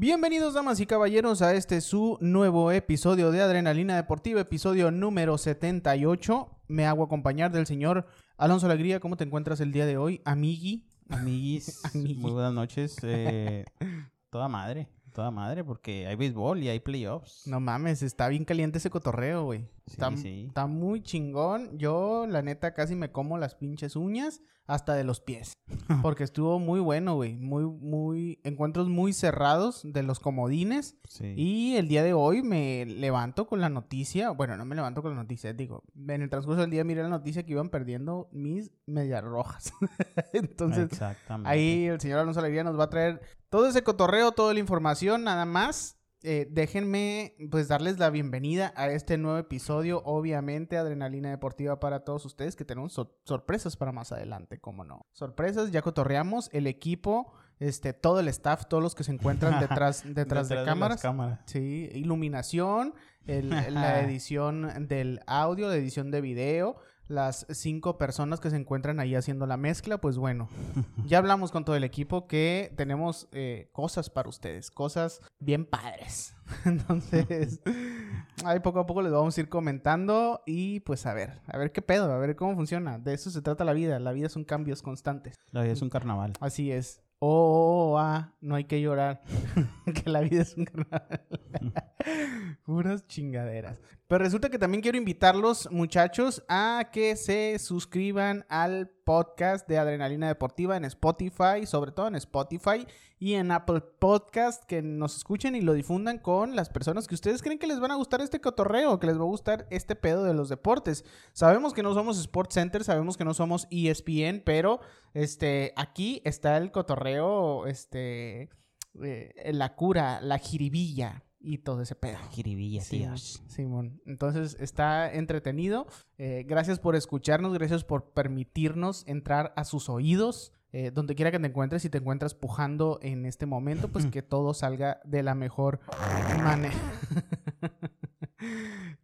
Bienvenidos, damas y caballeros, a este su nuevo episodio de Adrenalina Deportiva, episodio número 78. Me hago acompañar del señor Alonso Alegría. ¿Cómo te encuentras el día de hoy, amigui? Amiguis, Amigui. muy buenas noches. eh, toda madre, toda madre, porque hay béisbol y hay playoffs. No mames, está bien caliente ese cotorreo, güey. Sí, Está, sí. está muy chingón. Yo, la neta, casi me como las pinches uñas hasta de los pies. Porque estuvo muy bueno, güey. Muy, muy... Encuentros muy cerrados de los comodines. Sí. Y el día de hoy me levanto con la noticia, bueno, no me levanto con la noticia, digo, en el transcurso del día miré la noticia que iban perdiendo mis medias rojas. Entonces, ahí el señor Alonso Alegría nos va a traer todo ese cotorreo, toda la información, nada más. Eh, déjenme pues darles la bienvenida a este nuevo episodio, obviamente Adrenalina Deportiva para todos ustedes, que tenemos sor- sorpresas para más adelante, como no. Sorpresas, ya cotorreamos, el equipo, este, todo el staff, todos los que se encuentran detrás, detrás, de las cámaras. cámaras. Sí, iluminación, el- la edición del audio, la edición de video, las cinco personas que se encuentran ahí haciendo la mezcla, pues bueno, ya hablamos con todo el equipo que tenemos eh, cosas para ustedes, cosas bien padres. Entonces, ahí poco a poco les vamos a ir comentando y pues a ver, a ver qué pedo, a ver cómo funciona. De eso se trata la vida, la vida son cambios constantes. La vida es un carnaval. Así es. Oh, oh, ah, no hay que llorar. que la vida es un carnaval. Puras chingaderas. Pero resulta que también quiero invitarlos, muchachos, a que se suscriban al podcast de Adrenalina Deportiva en Spotify, sobre todo en Spotify y en Apple Podcast, que nos escuchen y lo difundan con las personas que ustedes creen que les van a gustar este cotorreo, que les va a gustar este pedo de los deportes. Sabemos que no somos Sports Center, sabemos que no somos ESPN, pero este, aquí está el cotorreo, este, eh, la cura, la jiribilla y todo ese pedo. Jiribilla, Sí, tíos. Simón. Entonces está entretenido. Eh, gracias por escucharnos, gracias por permitirnos entrar a sus oídos. eh, donde quiera que te encuentres, si te encuentras pujando en este momento, pues que todo salga de la mejor manera.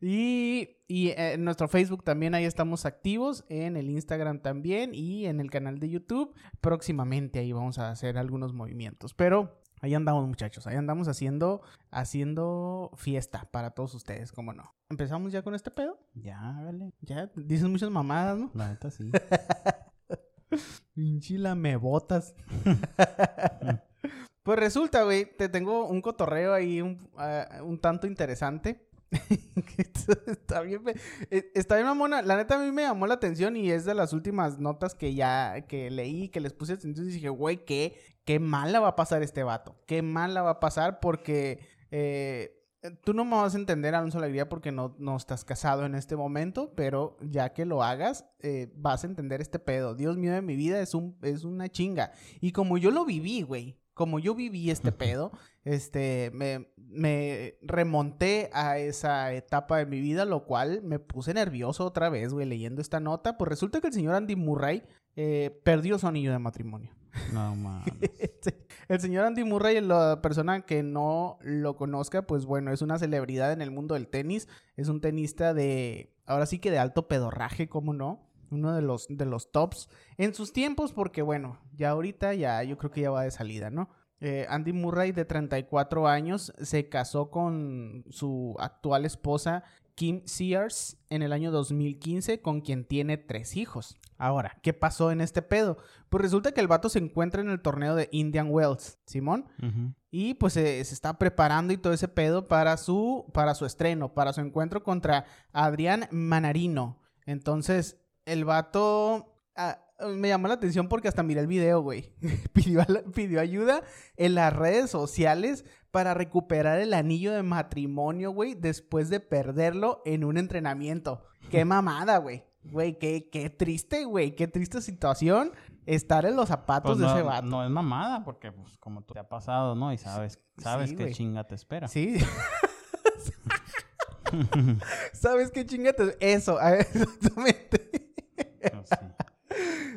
y y eh, en nuestro Facebook también ahí estamos activos, en el Instagram también y en el canal de YouTube. Próximamente ahí vamos a hacer algunos movimientos. Pero ahí andamos muchachos, ahí andamos haciendo, haciendo fiesta para todos ustedes, ¿cómo no? ¿Empezamos ya con este pedo? Ya, hágale. Ya, dices muchas mamadas, ¿no? La neta sí. Pinchila, me botas. pues resulta, güey, te tengo un cotorreo ahí un, ah, un tanto interesante. Está bien, eh, está bien mamona. La neta a mí me llamó la atención y es de las últimas notas que ya que leí, que les puse atención y dije, güey, qué, qué mala va a pasar este vato. Qué mala va a pasar porque eh, tú no me vas a entender, Alonso Alegría, porque no, no estás casado en este momento, pero ya que lo hagas, eh, vas a entender este pedo. Dios mío de mi vida es, un, es una chinga. Y como yo lo viví, güey, como yo viví este pedo, este, me, me remonté a esa etapa de mi vida, lo cual me puse nervioso otra vez, güey, leyendo esta nota. Pues resulta que el señor Andy Murray eh, perdió su anillo de matrimonio. No mames. Este, el señor Andy Murray, la persona que no lo conozca, pues bueno, es una celebridad en el mundo del tenis. Es un tenista de, ahora sí que de alto pedorraje, ¿cómo no? Uno de los, de los tops en sus tiempos, porque bueno, ya ahorita ya yo creo que ya va de salida, ¿no? Eh, Andy Murray, de 34 años, se casó con su actual esposa, Kim Sears, en el año 2015, con quien tiene tres hijos. Ahora, ¿qué pasó en este pedo? Pues resulta que el vato se encuentra en el torneo de Indian Wells, Simón, y pues se, se está preparando y todo ese pedo para su, para su estreno, para su encuentro contra Adrián Manarino. Entonces, el vato ah, me llamó la atención porque hasta miré el video, güey. pidió ayuda en las redes sociales para recuperar el anillo de matrimonio, güey, después de perderlo en un entrenamiento. Qué mamada, güey. Güey, qué, qué triste, güey. Qué triste situación estar en los zapatos Pues de ese vato. no es mamada, porque pues como te ha pasado, ¿no? Y sabes, sabes Sí, qué chinga te espera. Sí. ¿Sabes qué chingate? Eso, a ver, exactamente. Pues sí.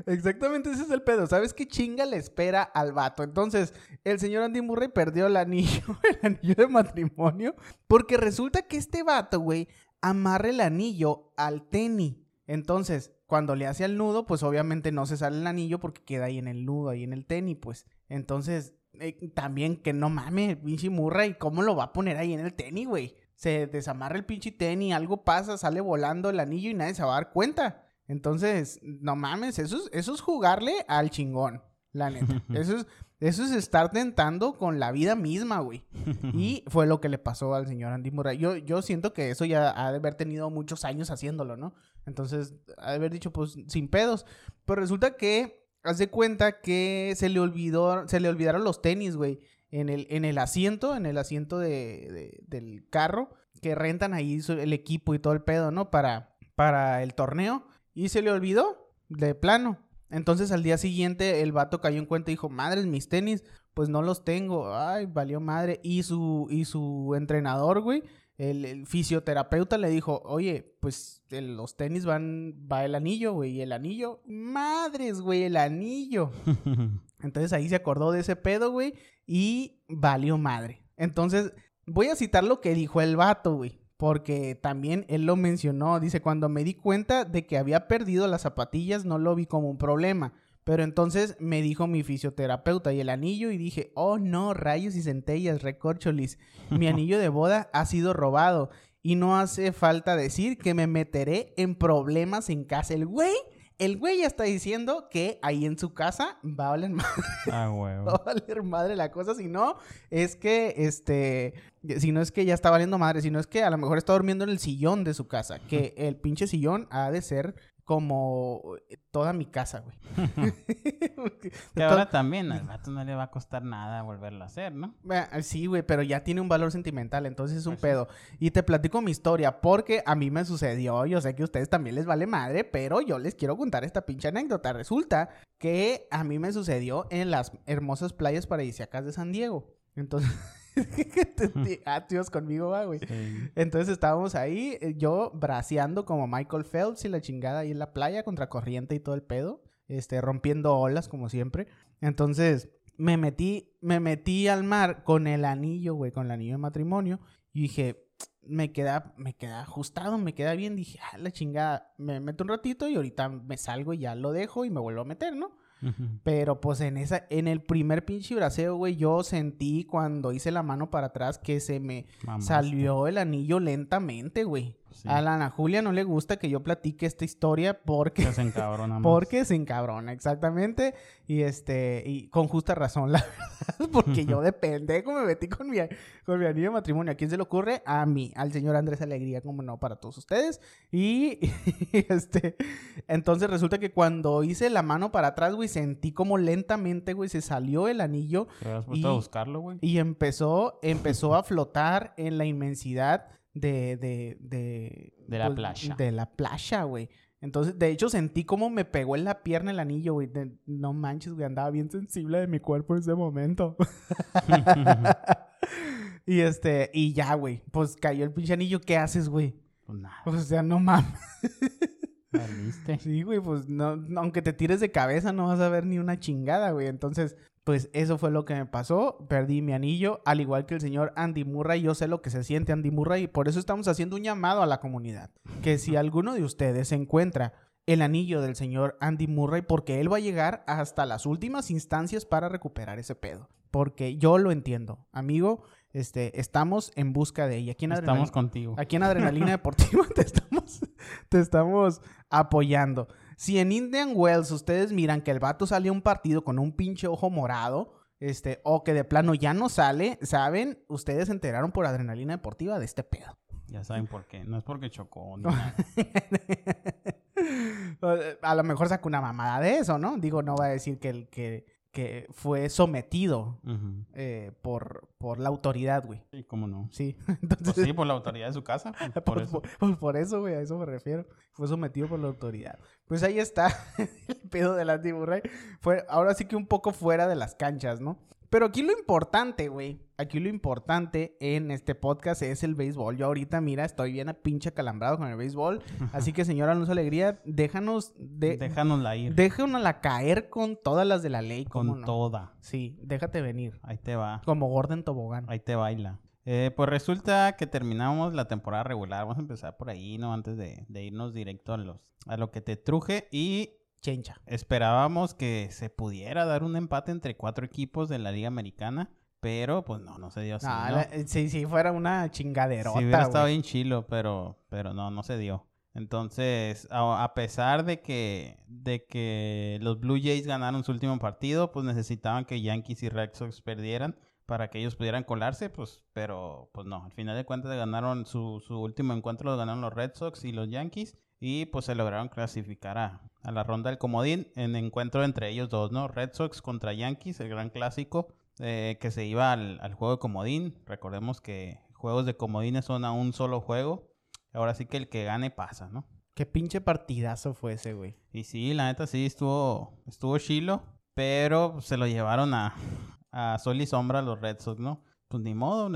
Exactamente ese es el pedo. ¿Sabes qué chinga le espera al vato? Entonces, el señor Andy Murray perdió el anillo, el anillo de matrimonio, porque resulta que este vato, güey, amarra el anillo al tenis. Entonces, cuando le hace al nudo, pues obviamente no se sale el anillo porque queda ahí en el nudo, ahí en el tenis, pues. Entonces, eh, también que no mames, pinche Murray, ¿cómo lo va a poner ahí en el tenis, güey? Se desamarra el pinche tenis, algo pasa, sale volando el anillo y nadie se va a dar cuenta. Entonces, no mames, eso es, eso es jugarle al chingón, la neta. Eso es, eso es estar tentando con la vida misma, güey. Y fue lo que le pasó al señor Andy Murray. Yo, yo siento que eso ya ha de haber tenido muchos años haciéndolo, ¿no? Entonces, ha de haber dicho, pues, sin pedos. Pero resulta que, haz de cuenta que se le olvidó, se le olvidaron los tenis, güey. En el, en el asiento, en el asiento de, de- del carro, que rentan ahí el equipo y todo el pedo, ¿no? Para, para el torneo. Y se le olvidó, de plano. Entonces al día siguiente el vato cayó en cuenta y dijo, madres, mis tenis, pues no los tengo. Ay, valió madre. Y su, y su entrenador, güey, el, el fisioterapeuta le dijo, oye, pues el- los tenis van, va el anillo, güey. Y el anillo, madres, güey, el anillo. Entonces ahí se acordó de ese pedo, güey, y valió madre. Entonces, voy a citar lo que dijo el vato, güey, porque también él lo mencionó. Dice, cuando me di cuenta de que había perdido las zapatillas, no lo vi como un problema. Pero entonces me dijo mi fisioterapeuta y el anillo y dije, oh no, rayos y centellas, recorcholis, mi anillo de boda ha sido robado y no hace falta decir que me meteré en problemas en casa. El güey, el güey ya está diciendo que ahí en su casa va a valer madre, ah, huevo. va a valer madre la cosa. Si no, es que, este, si no es que ya está valiendo madre, si no es que a lo mejor está durmiendo en el sillón de su casa. Que el pinche sillón ha de ser como toda mi casa, güey. Que ahora también al vato no le va a costar nada volverlo a hacer, ¿no? Ah, Sí, güey, pero ya tiene un valor sentimental, entonces es un Pues sí. pedo. Y te platico mi historia, porque a mí me sucedió, yo sé que a ustedes también les vale madre, pero yo les quiero contar esta pinche anécdota. Resulta que a mí me sucedió en las hermosas playas paradisíacas de San Diego. Entonces, ah, tíos conmigo, va, güey. Sí. Entonces estábamos ahí, eh, yo braceando como Michael Phelps y la chingada ahí en la playa contra corriente y todo el pedo, este, rompiendo olas como siempre. Entonces me metí, me metí al mar con el anillo, güey, con el anillo de matrimonio y dije, me queda, me queda ajustado, me queda bien. Dije, ah, la chingada, me meto un ratito y ahorita me salgo y ya lo dejo y me vuelvo a meter, ¿no? Pero pues en esa, en el primer pinche braceo, güey, yo sentí cuando hice la mano para atrás que se me salió el anillo lentamente, güey. Sí. A la Ana Julia no le gusta que yo platique esta historia porque, Que se encabrona más. porque se encabrona, exactamente. Y este, y con justa razón, la verdad, porque yo de pendejo me metí con mi, con mi anillo de matrimonio. ¿A quién se le ocurre? A mí, al señor Andrés Alegría, como no, para todos ustedes. Y, este, entonces resulta que cuando hice la mano para atrás, güey, sentí como lentamente, güey, se salió el anillo ¿Te has puesto a y- buscarlo, güey? y empezó, empezó a flotar en la inmensidad de... De, de, De la playa. De la playa, güey. Entonces, de hecho, sentí como me pegó en la pierna el anillo, güey. No manches, güey. Andaba bien sensible de mi cuerpo en ese momento. y este, y ya, güey. Pues cayó el pinche anillo. ¿Qué haces, güey? Pues nada, O sea, no mames. Sí, güey, pues no- aunque te tires de cabeza no vas a ver ni una chingada, güey. Entonces, pues eso fue lo que me pasó. Perdí mi anillo, al igual que el señor Andy Murray. Yo sé lo que se siente Andy Murray y por eso estamos haciendo un llamado a la comunidad. Que si alguno de ustedes encuentra el anillo del señor Andy Murray, porque él va a llegar hasta las últimas instancias para recuperar ese pedo. Porque yo lo entiendo. Amigo, este, estamos en busca de ella. Aquí en Estamos contigo. Aquí en Adrenalina Deportiva te estamos, te estamos apoyando. Si en Indian Wells ustedes miran que el vato sale a un partido con un pinche ojo morado, este, o que de plano ya no sale, saben, ustedes se enteraron por Adrenalina Deportiva de este pedo. Ya saben por qué. No es porque chocó. ni nada. a lo mejor saca una mamada de eso, ¿no? Digo, no va a decir que, el, que, que fue sometido eh, por, por la autoridad, güey. Sí, cómo no. Sí, entonces... Pues sí, por la autoridad de su casa. Por Por, eso. por- pues por eso, güey, a eso me refiero. Fue sometido por la autoridad. Pues ahí está el pedo del Andy Murray. Fue ahora sí que un poco fuera de las canchas, ¿no? Pero aquí lo importante, güey, aquí lo importante en este podcast es el béisbol. Yo ahorita, mira, estoy bien a pinche calambrado con el béisbol. Así que, señor Alonso Alegría, déjanos, de, Déjanosla ir. déjanosla caer con todas las de la ley. ¿cómo con no? toda. Sí, déjate venir. Ahí te va. Como Gordon Tobogán. Ahí te baila. Eh, pues resulta que terminamos la temporada regular. Vamos a empezar por ahí, ¿no? Antes de, de irnos directo a, los, a lo que te truje. Y Chencha. Esperábamos que se pudiera dar un empate entre cuatro equipos de la Liga Americana, pero pues no, no se dio así. No, ¿no? la- si, si fuera una chingaderota, Sí hubiera estado bien chilo, pero, pero no, no se dio. Entonces, a, a pesar de que, de que los Blue Jays ganaron su último partido, pues necesitaban que Yankees y Red Sox perdieran para que ellos pudieran colarse, pues, pero pues no, al final de cuentas ganaron su, su último encuentro, lo ganaron los Red Sox y los Yankees, y pues se lograron clasificar a, a la ronda del comodín en encuentro entre ellos dos, ¿no? Red Sox contra Yankees, el gran clásico, eh, que se iba al, al juego de comodín. Recordemos que juegos de comodines son a un solo juego. Ahora sí que el que gane pasa, ¿no? Qué pinche partidazo fue ese, güey. Y sí, la neta sí estuvo, estuvo chilo, pero se lo llevaron a, a sol y sombra los Red Sox, ¿no? Pues ni modo,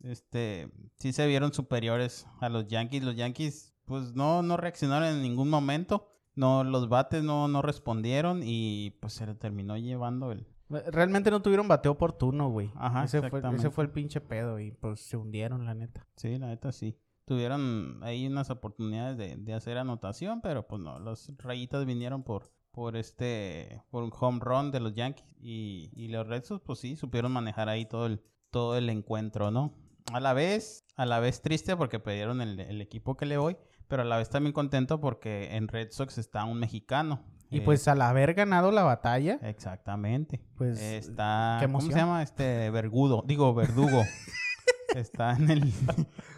este, sí se vieron superiores a los Yankees. Los Yankees, pues no, no reaccionaron en ningún momento. No, los bates no, no respondieron y pues se le terminó llevando el, Realmente no tuvieron bateo oportuno, güey. Ajá, ese fue, ese fue el pinche pedo y pues se hundieron, la neta. Sí, la neta sí. Tuvieron ahí unas oportunidades de, de hacer anotación, pero pues no, los rayitas vinieron por, por este, por un home run de los Yankees y, y los Red Sox pues sí, supieron manejar ahí todo el, todo el encuentro, ¿no? A la vez, a la vez triste porque perdieron el, el equipo que le voy, pero a la vez también contento porque en Red Sox está un mexicano. Y Eh, pues al haber ganado la batalla, Exactamente. Pues, está. qué ¿Cómo se llama? Este Vergudo. Digo, Verdugo. está en el,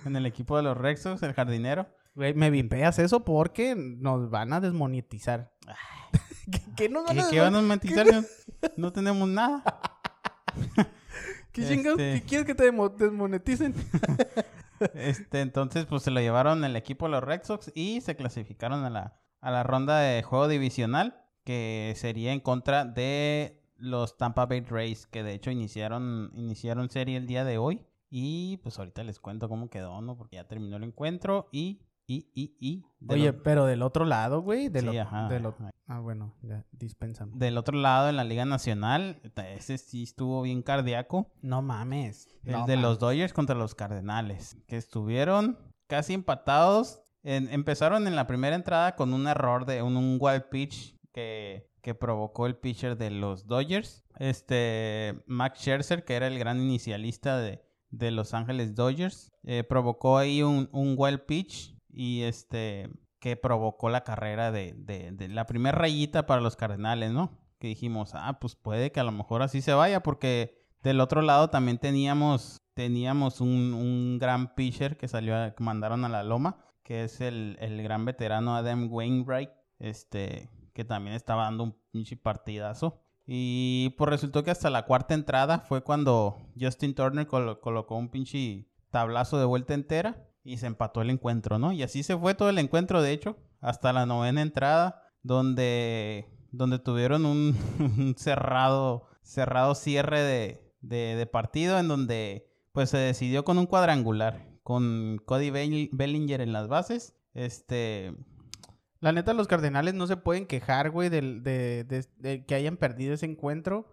en el equipo de los Rexos, el jardinero. güey, me vimpeas eso porque nos van a desmonetizar. ¿Qué, qué nos van ¿Qué, a qué van a monetizar? No, no tenemos nada. ¿Qué chingados? Este- ¿Qué quieres que te desmoneticen? Este, entonces, pues se lo llevaron el equipo de los Red Sox y se clasificaron a la, a la ronda de juego divisional, que sería en contra de los Tampa Bay Rays, que de hecho iniciaron, iniciaron serie el día de hoy. Y pues ahorita les cuento cómo quedó, ¿no? Porque ya terminó el encuentro y, y, y, y. Oye, lo- pero del otro lado, güey. Del, Sí, o- ajá, del ajá. Ah, bueno, ya, del otro lado, en la Liga Nacional, ese sí estuvo bien cardíaco. No mames. El No de mames. los Dodgers contra los Cardenales, que estuvieron casi empatados. En- empezaron en la primera entrada con un error de un, un wild pitch que, que provocó el pitcher de los Dodgers. Este, Max Scherzer, que era el gran inicialista de, de Los Ángeles Dodgers, eh, provocó ahí un, un wild pitch y este que provocó la carrera de, de- la primera rayita para los Cardenales, ¿no? Que dijimos, ah, pues puede que a lo mejor así se vaya, porque del otro lado también teníamos, teníamos un, un gran pitcher que salió, a- que mandaron a la loma, que es el, el gran veterano Adam Wainwright, este, que también estaba dando un pinche partidazo. Y pues resultó que hasta la cuarta entrada fue cuando Justin Turner colo- colocó un pinche tablazo de vuelta entera y se empató el encuentro, ¿no? Y así se fue todo el encuentro, de hecho, hasta la novena entrada, donde, donde tuvieron un, cerrado, cerrado cierre de, de, partido en donde pues se decidió con un cuadrangular, con Cody Bell- Bellinger en las bases. Este, La neta, los Cardenales no se pueden quejar, güey, de que hayan perdido ese encuentro.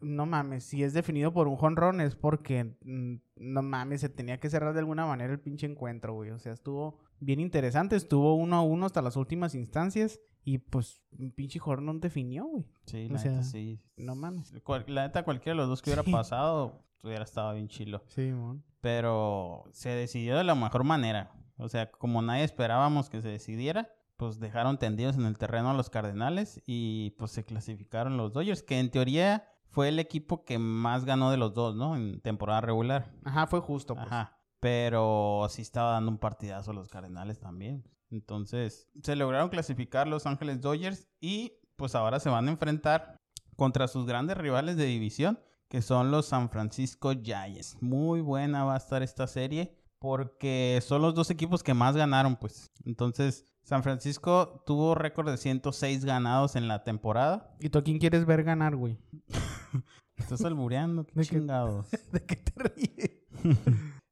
No mames, si es definido por un jonrón es porque, mm, no mames, se tenía que cerrar de alguna manera el pinche encuentro, güey. O sea, estuvo bien interesante, estuvo uno a uno hasta las últimas instancias y pues un pinche jonrón definió, güey. sí, O la sea, neta sí. No mames. Cual- la neta cualquiera de los dos que hubiera Sí. pasado hubiera estado bien chilo. Sí, mon. pero se decidió de la mejor manera. O sea, como nadie esperábamos que se decidiera, pues dejaron tendidos en el terreno a los Cardenales y pues se clasificaron los Dodgers, que en teoría fue el equipo que más ganó de los dos, ¿no? En temporada regular. Ajá, fue justo, pues. Ajá. Pero sí estaba dando un partidazo a los Cardenales también. Entonces, se lograron clasificar los Ángeles Dodgers y pues ahora se van a enfrentar contra sus grandes rivales de división, que son los San Francisco Giants. Muy buena va a estar esta serie porque son los dos equipos que más ganaron, pues. Entonces, San Francisco tuvo récord de 106 ganados en la temporada. ¿Y tú a quién quieres ver ganar, güey? Estás albureando, qué ¿De qué? chingados. ¿De qué te ríes?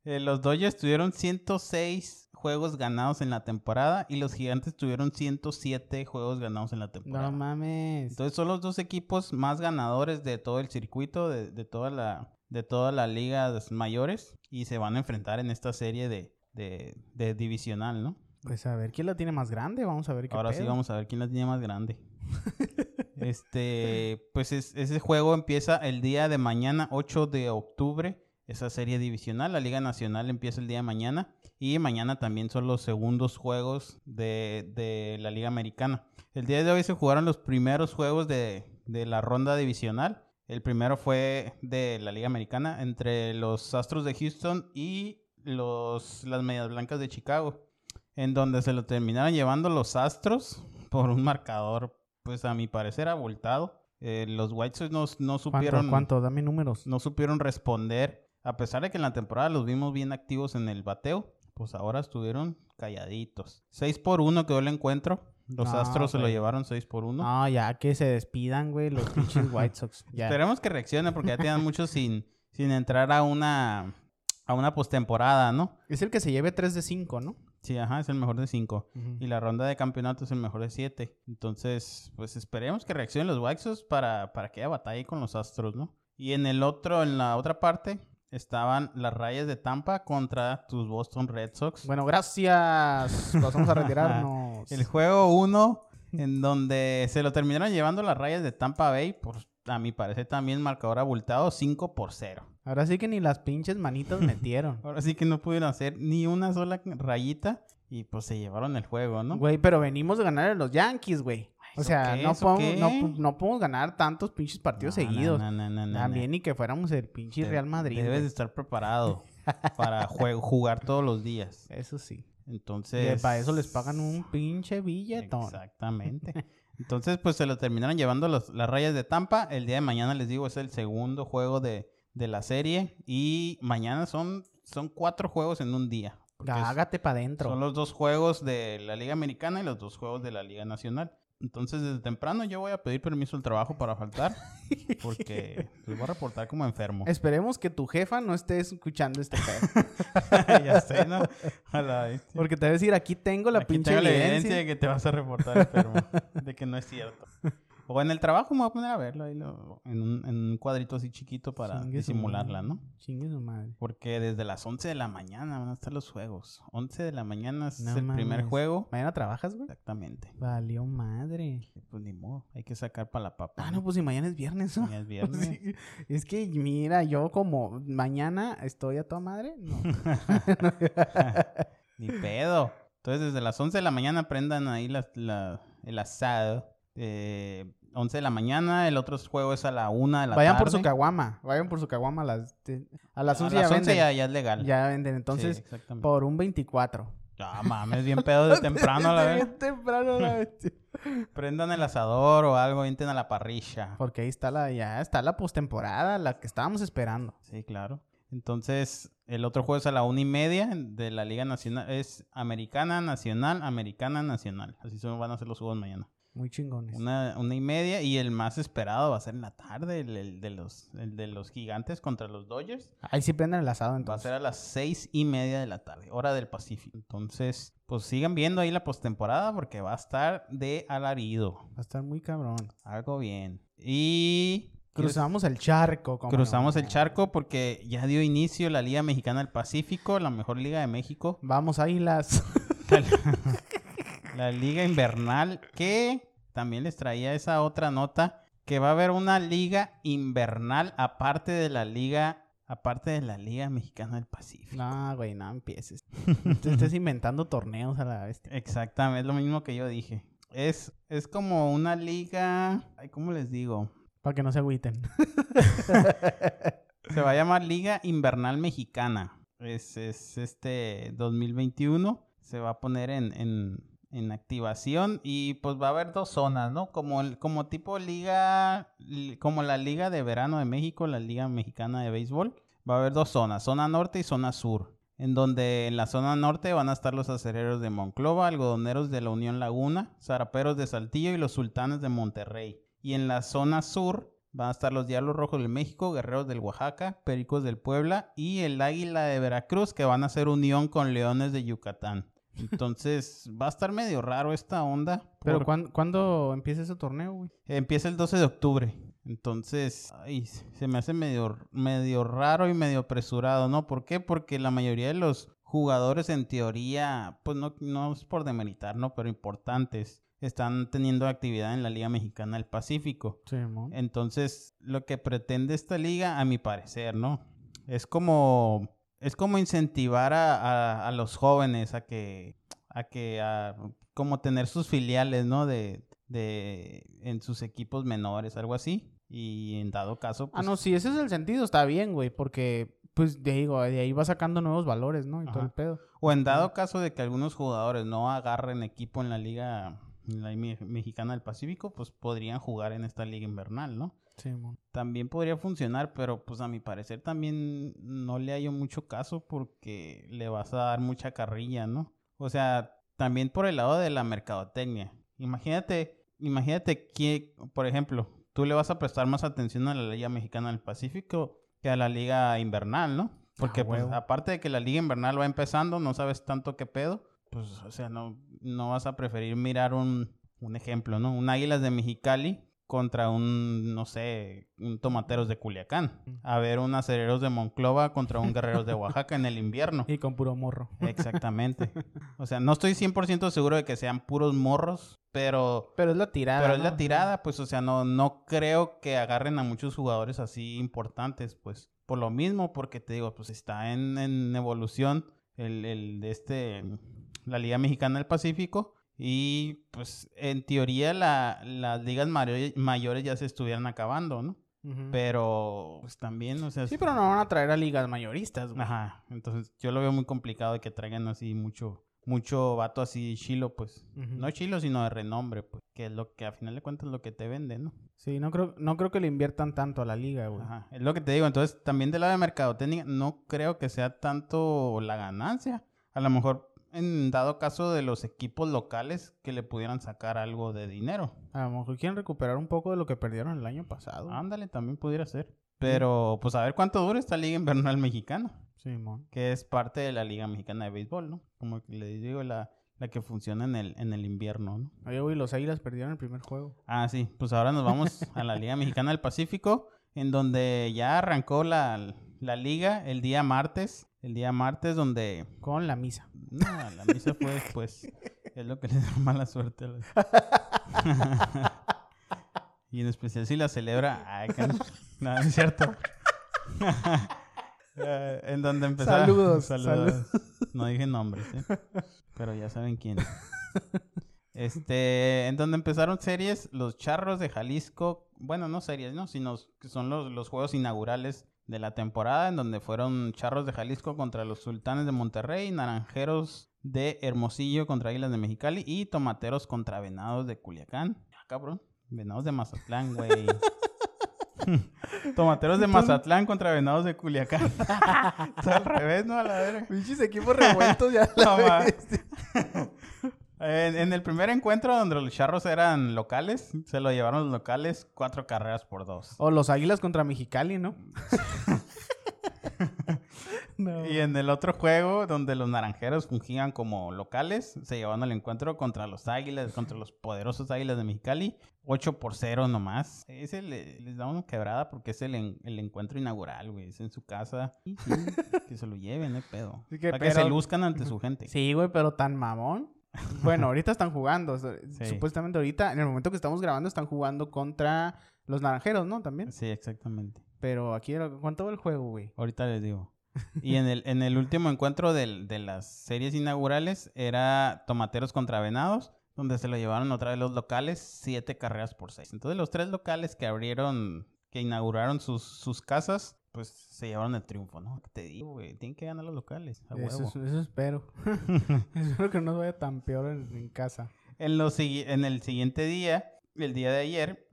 Eh, los Dodgers tuvieron 106 juegos ganados en la temporada y los Gigantes tuvieron 107 juegos ganados en la temporada. No mames. Entonces son los dos equipos más ganadores de todo el circuito, de, de toda la de todas las ligas mayores y se van a enfrentar en esta serie de, de, de divisional, ¿no? Pues a ver quién la tiene más grande, vamos a ver qué Ahora sí vamos a ver quién la tiene más grande. Este, pues es- ese juego empieza el día de mañana, 8 de octubre. Esa serie divisional, la Liga Nacional empieza el día de mañana. Y mañana también son los segundos juegos de, de la Liga Americana. El día de hoy se jugaron los primeros juegos de, de la ronda divisional. El primero fue de la Liga Americana entre los Astros de Houston y los, las Medias Blancas de Chicago. En donde se lo terminaron llevando los Astros por un marcador, pues a mi parecer abultado. Eh, los White Sox no, no supieron ¿Cuánto, cuánto? Dame números. no supieron responder. A pesar de que en la temporada los vimos bien activos en el bateo, pues ahora estuvieron calladitos. 6 por 1 quedó el encuentro. Los No, Astros se lo llevaron 6 por 1. No, ya que se despidan, güey, los pinches White Sox. Ya. Esperemos que reaccione porque ya tienen mucho sin, sin entrar a una, a una postemporada, ¿no? Es el que se lleve 3 de 5, ¿no? Sí, ajá, es el mejor de 5. Ujú. Y la ronda de campeonato es el mejor de 7. Entonces, pues esperemos que reaccionen los White Sox para, para que haya batalla con los Astros, ¿no? Y en el otro, en la otra parte, estaban las rayas de Tampa contra tus Boston Red Sox. Bueno, gracias. Pasamos a retirarnos. El juego 1, en donde se lo terminaron llevando las rayas de Tampa Bay, por a mi parecer también marcador abultado, 5 por 0. Ahora sí que ni las pinches manitas metieron. Ahora sí que no pudieron hacer ni una sola rayita y pues se llevaron el juego, ¿no? Güey, pero venimos de ganar a los Yankees, güey. O ¿eso sea, no ¿eso podemos, qué? no, pu- no podemos ganar tantos pinches partidos No, seguidos. no, no, no, no, También ni que fuéramos el pinche Te- Real Madrid. Debes de estar preparado para jugar todos los días. Eso sí. Entonces. para eso les pagan un pinche billetón. Exactamente. Entonces, pues se lo terminaron llevando los- las rayas de Tampa. El día de mañana, les digo, es el segundo juego de, de la serie. Y mañana son, son cuatro juegos en un día. Hágate para adentro. son los dos juegos de la Liga Americana y los dos juegos de la Liga Nacional. Entonces, desde temprano yo voy a pedir permiso al trabajo para faltar. Porque les voy a reportar como enfermo. Esperemos que tu jefa no esté escuchando este pedo. ya sé, ¿no? A la. Porque te voy a decir, aquí tengo la Aquí pinche tengo la evidencia. evidencia de que te vas a reportar enfermo. de que no es cierto. O en el trabajo me voy a poner a verlo ahí lo- en, un, en un cuadrito así chiquito para Chingue disimularla. ¿no? Chingue su madre. Porque desde las 11 de la mañana van a estar los juegos. 11 de la mañana es No el primer juego. ¿Mañana trabajas, güey? Exactamente. Valió madre. Pues ni modo, hay que sacar para la papa. Ah, no, pues si mañana es viernes, ¿no? Mañana es viernes. Sí. Es que, mira, yo como mañana estoy a toda madre, no. Ni pedo. Entonces, desde las 11 de la mañana prendan ahí la- la- el asado. Eh, 11 de la mañana, el otro juego es a la 1 de la Vayan tarde. por su caguama, vayan por su caguama a las, a las 11 a ya las 11 venden. ya, ya es legal. Ya venden, entonces por un 24. Ah, mames, bien pedo de temprano a la vez. bien temprano la bestia. Prendan el asador o algo, entren a la parrilla. Porque ahí está la, ya está la postemporada, la que estábamos esperando. Sí, claro. Entonces, el otro juego es a la una y media de la Liga Nacional. Es Americana Nacional, Americana Nacional. Así son, van a ser los juegos mañana. Muy chingones. Una, una y media. Y el más esperado va a ser en la tarde, el, el de, los, el de los gigantes contra los Dodgers. Ahí sí prenden el asado Va a entonces. ser a las seis y media de la tarde, hora del Pacífico. Entonces, pues sigan viendo ahí la postemporada porque va a estar de alarido. Va a estar muy cabrón. Algo bien. Y Cruzamos el charco. cruzamos no. el charco porque ya dio inicio la Liga Mexicana del Pacífico, la mejor liga de México. Vamos, águilas. La, la liga invernal que también les traía esa otra nota que va a haber una liga invernal aparte de la liga aparte de la Liga Mexicana del Pacífico. no, güey, no empieces. Te estés inventando torneos a la bestia. Exactamente, es lo mismo que yo dije. Es, es como una liga, ay, ¿cómo les digo? Para que no se agüiten. Se va a llamar Liga Invernal Mexicana. Es, es este 2021. Se va a poner en, en, en activación y pues va a haber dos zonas, ¿no? Como, el- como tipo liga, li- como la Liga de Verano de México, la Liga Mexicana de Béisbol. Va a haber dos zonas, zona norte y zona sur. En donde en la zona norte van a estar los acereros de Monclova, algodoneros de la Unión Laguna, zaraperos de Saltillo y los sultanes de Monterrey. Y en la zona sur van a estar los Diablos Rojos del México, Guerreros del Oaxaca, Pericos del Puebla y el Águila de Veracruz, que van a hacer unión con Leones de Yucatán. Entonces va a estar medio raro esta onda. Pero por- ¿cuán- ¿cuándo empieza ese torneo, güey? Empieza el 12 de octubre. Entonces, ay, se me hace medio, medio raro y medio apresurado, ¿no? ¿Por qué? Porque la mayoría de los jugadores, en teoría, pues no, no es por demeritar, ¿no? Pero importantes, están teniendo actividad en la Liga Mexicana del Pacífico. Sí. Entonces, lo que pretende esta liga, a mi parecer, ¿no? Es como, es como incentivar a, a- a los jóvenes a que, a que, a, como tener sus filiales, ¿no? De, de, en sus equipos menores, algo así. Y en dado caso, Ah, pues, no, si ese es el sentido, está bien, güey, porque, pues, de, digo, de ahí va sacando nuevos valores, ¿no? Y todo el pedo. O en dado caso de que algunos jugadores no agarren equipo en la liga, en la Me- mexicana del Pacífico, pues podrían jugar en esta liga invernal, ¿no? Sí, mon. También podría funcionar, pero pues a mi parecer también no le hallo mucho caso porque le vas a dar mucha carrilla, ¿no? O sea, también por el lado de la mercadotecnia. Imagínate, imagínate que, por ejemplo, tú le vas a prestar más atención a la Liga Mexicana del Pacífico que a la Liga Invernal, ¿no? Porque Ah, pues aparte de que la Liga Invernal va empezando, no sabes tanto qué pedo, pues o sea, no, no vas a preferir mirar un, un ejemplo, ¿no? Un Águilas de Mexicali contra un, no sé, un Tomateros de Culiacán. A ver un Acereros de Monclova contra un Guerreros de Oaxaca en el invierno. Y con puro morro. Exactamente. O sea, no estoy 100% seguro de que sean puros morros, pero... Pero es la tirada. Pero es la tirada, pues, o sea, no, no creo que agarren a muchos jugadores así importantes, pues, por lo mismo, porque te digo, pues está en, en evolución el, el de este, la Liga Mexicana del Pacífico, y pues en teoría la, las ligas mayo- mayores ya se estuvieran acabando, ¿no? Pero, pues también, o sea, Sí, pero no van a traer a ligas mayoristas, güey. ajá, entonces yo lo veo muy complicado de que traigan así mucho, mucho vato así chilo, pues, no chilo, sino de renombre, pues, que es lo que a final de cuentas es lo que te vende, ¿no? Sí, no creo, no creo que le inviertan tanto a la liga, güey. Ajá, es lo que te digo. Entonces, también del lado de mercadotecnia, no creo que sea tanto la ganancia. A lo mejor, en dado caso de los equipos locales, que le pudieran sacar algo de dinero. A lo mejor quieren recuperar un poco de lo que perdieron el año pasado. Ándale, también pudiera ser. Pero, pues, a ver cuánto dura esta Liga Invernal Mexicana, Sí, que es parte de la Liga Mexicana de Béisbol, ¿no? Como que le digo, la, la que funciona en el, en el invierno, ¿no? Oye, los Águilas perdieron el primer juego. Ah, sí, pues ahora nos vamos a la Liga Mexicana del Pacífico, en donde ya arrancó la, la liga el día martes. El día martes donde... Con la misa. No, la misa fue después. Es lo que le da mala suerte a los... y en especial si la celebra... Ay, que no, no, no es cierto. Eh, en donde empezaba... Saludos, Saludos. No dije nombres, ¿eh? Pero ya saben quién. Este, en donde empezaron series, los Charros de Jalisco, bueno, no series, ¿no? Sino que son los, los juegos inaugurales de la temporada, en donde fueron Charros de Jalisco contra los Sultanes de Monterrey, Naranjeros de Hermosillo contra Águilas de Mexicali y Tomateros contra Venados de Culiacán. Ah, cabrón, Venados de Mazatlán, güey. Tomateros de Mazatlán contra Venados de Culiacán. Está al revés, ¿no? A la verga. Pinches equipos revueltos ya. No. En, en el primer encuentro donde los charros eran locales, se lo llevaron los locales cuatro carreras por dos. O los Águilas contra Mexicali, ¿no? no. Y en el otro juego, donde los naranjeros fungían como locales, se llevaron el encuentro contra los águilas, contra los poderosos águilas de Mexicali, 8 por 0 nomás. Ese le- les da una quebrada porque es el, en- el encuentro inaugural, güey. Es en su casa. Sí, que se lo lleven, hay pedo. Sí que, Para que se luzcan ante su gente. Sí, güey, pero tan mamón. Bueno, ahorita están jugando. Sí. Supuestamente ahorita, en el momento que estamos grabando, están jugando contra los naranjeros, ¿no? También. Sí, exactamente. Pero aquí, ¿cuánto va el juego, güey? Ahorita les digo. Y en el, en el último encuentro del- de las series inaugurales era Tomateros contra Venados, donde se lo llevaron otra vez los locales, siete carreras por seis. Entonces los tres locales que abrieron, que inauguraron sus, sus casas, pues se llevaron el triunfo, ¿no? Te digo, güey, tienen que ganar los locales, a Eso, huevo. es- eso espero. espero que no nos vaya tan peor en, en casa. En, los en el siguiente día, el día de ayer,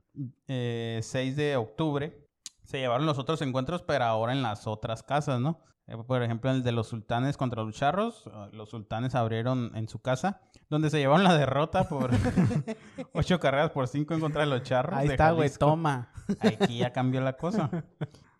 eh, 6 de octubre, se llevaron los otros encuentros, pero ahora en las otras casas, ¿no? Eh, por ejemplo, el de los sultanes contra los charros. ah, Los sultanes abrieron en su casa, donde se llevaron la derrota por ocho carreras por cinco en contra de los charros. Ahí de está, güey, toma. Aquí ya cambió la cosa.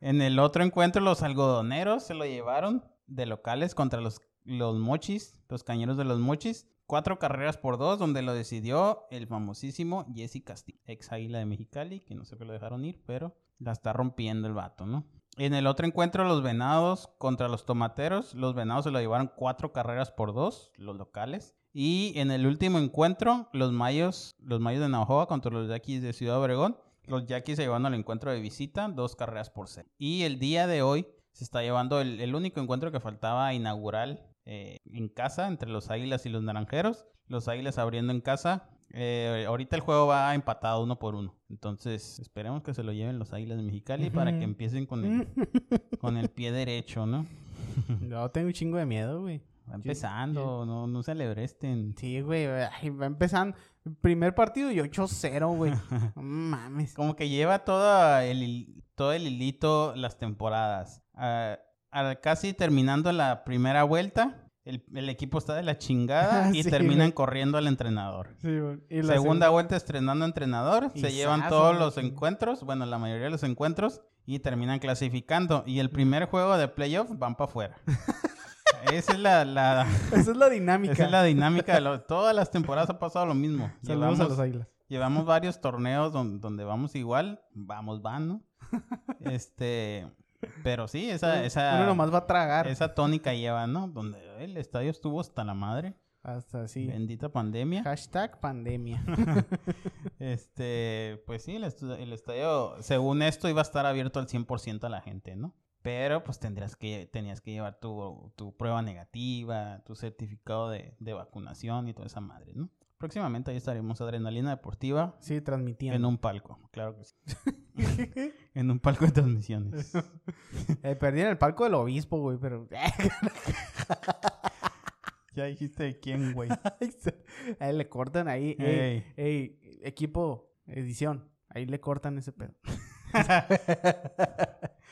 En el otro encuentro, los algodoneros se lo llevaron de locales contra los, los mochis, los cañeros de los mochis. Cuatro carreras por dos, donde lo decidió el famosísimo Jesse Castillo, ex águila de Mexicali, que no sé qué lo dejaron ir, pero la está rompiendo el vato, ¿no? En el otro encuentro, los venados contra los tomateros. Los venados se lo llevaron cuatro carreras por dos, los locales. Y en el último encuentro, los Mayos, los Mayos de Navajoa contra los Yaquis de Ciudad Obregón, los Yaquis se llevan al encuentro de visita, dos carreras por seis. Y el día de hoy se está llevando el, el único encuentro que faltaba inaugural eh, en casa entre los Águilas y los Naranjeros. Los Águilas abriendo en casa. Eh, ahorita el juego va empatado uno por uno. Entonces esperemos que se lo lleven los Águilas de Mexicali para que empiecen con el, con el pie derecho, ¿no? Yo tengo un chingo de miedo, güey. Va empezando, no, no se alebresten. Sí, güey. ay, Va empezando. Primer partido y 8-0, güey. No mames. Como que lleva todo el, todo el hilito las temporadas. Ah, ah, casi terminando la primera vuelta, el, el equipo está de la chingada y Sí, terminan güey. corriendo al entrenador. Sí, güey. Y Segunda vuelta estrenando entrenador, Y se llevan todos güey, los sí. encuentros, bueno, la mayoría de los encuentros, y terminan clasificando. Y el primer juego de playoff van para afuera. Esa es la, la- Esa es la dinámica. esa es la dinámica. De lo- todas las temporadas ha pasado lo mismo. Saludos Llevamos, a los águilas. llevamos varios torneos don- donde, vamos igual, vamos, van, ¿no? Este, pero sí, esa, esa, Uno nomás va a tragar. esa tónica lleva, ¿no? Donde el estadio estuvo hasta la madre. Hasta así. Bendita pandemia. Hashtag pandemia. Este, pues sí, el, el estadio, según esto, iba a estar abierto al 100% a la gente, ¿no? Pero pues tendrías que, tenías que llevar tu, tu prueba negativa, tu certificado de, de vacunación y toda esa madre, ¿no? Próximamente ahí estaremos Adrenalina Deportiva Sí, en transmitiendo. un palco, claro que sí. en un palco de transmisiones. Eh, perdí en el palco del obispo, güey, pero... ya dijiste de quién, güey. ahí le cortan ahí. Ey, ey, equipo, edición. Ahí le cortan ese pedo.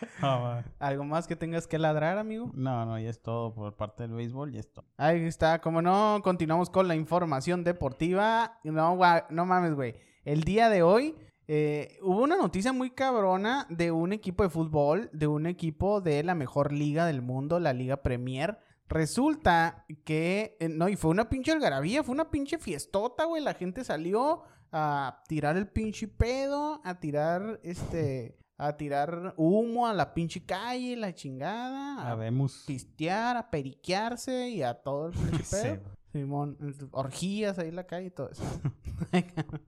¿Algo más que tengas que ladrar, amigo? No, no, ya es todo por parte del béisbol, ya es todo. Ahí está, como no, continuamos con la información deportiva. No, no mames, güey. El día de hoy eh, hubo una noticia muy cabrona de un equipo de fútbol, de un equipo de la mejor liga del mundo, la Liga Premier. Resulta que, eh, no, y fue una pinche algarabía, fue una pinche fiestota, güey. La gente salió a tirar el pinche pedo, a tirar, este, a tirar humo a la pinche calle, la chingada. a Habemos. pistear, a periquearse y a todo el pinche pedo. Simón, orgías ahí en la calle y todo eso.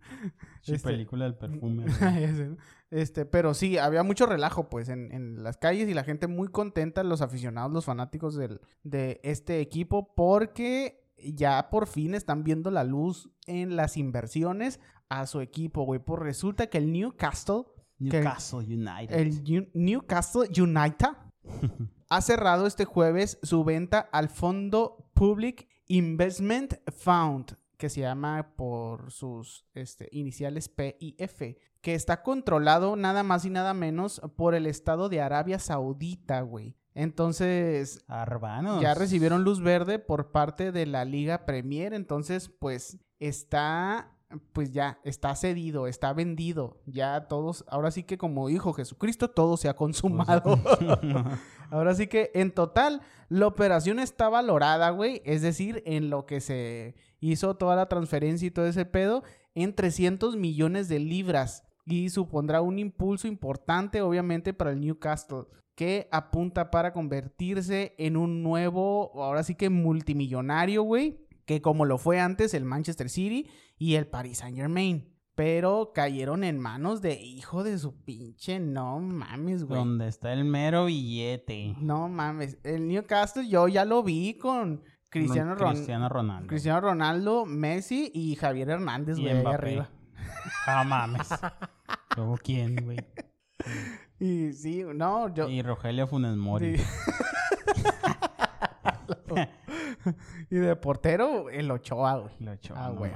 Sí, Este- película del perfume. este, pero sí, había mucho relajo, pues, en, en las calles y la gente muy contenta, los aficionados, los fanáticos del, de este equipo, porque ya por fin están viendo la luz en las inversiones a su equipo, güey. Pues resulta que el Newcastle, Newcastle United. el New- Newcastle United, ha cerrado este jueves su venta al fondo Public Investment Fund, que se llama por sus este, iniciales P y F, que está controlado nada más y nada menos por el Estado de Arabia Saudita, güey. Entonces, Arbanos. ya recibieron luz verde por parte de la Liga Premier, entonces pues está pues ya está cedido, está vendido, ya todos, ahora sí que como dijo Jesucristo, todo se ha consumado. ahora sí que en total la operación está valorada, güey, es decir, en lo que se hizo toda la transferencia y todo ese pedo, en 300 millones de libras y supondrá un impulso importante obviamente para el Newcastle que apunta para convertirse en un nuevo, ahora sí que multimillonario, güey, que como lo fue antes el Manchester City y el Paris Saint Germain. Pero cayeron en manos de hijo de su pinche, no mames, güey. Donde está el mero billete. No mames, el Newcastle yo ya lo vi con Cristiano, Ron- Cristiano Ronaldo. Cristiano Ronaldo, Messi y Javier Hernández, güey, ahí arriba. Ah, mames. Luego quién, güey. Y sí, no, yo... Y Rogelio Funes Mori. Sí. y de portero, el Ochoa, güey. Lo echó. Ah, güey.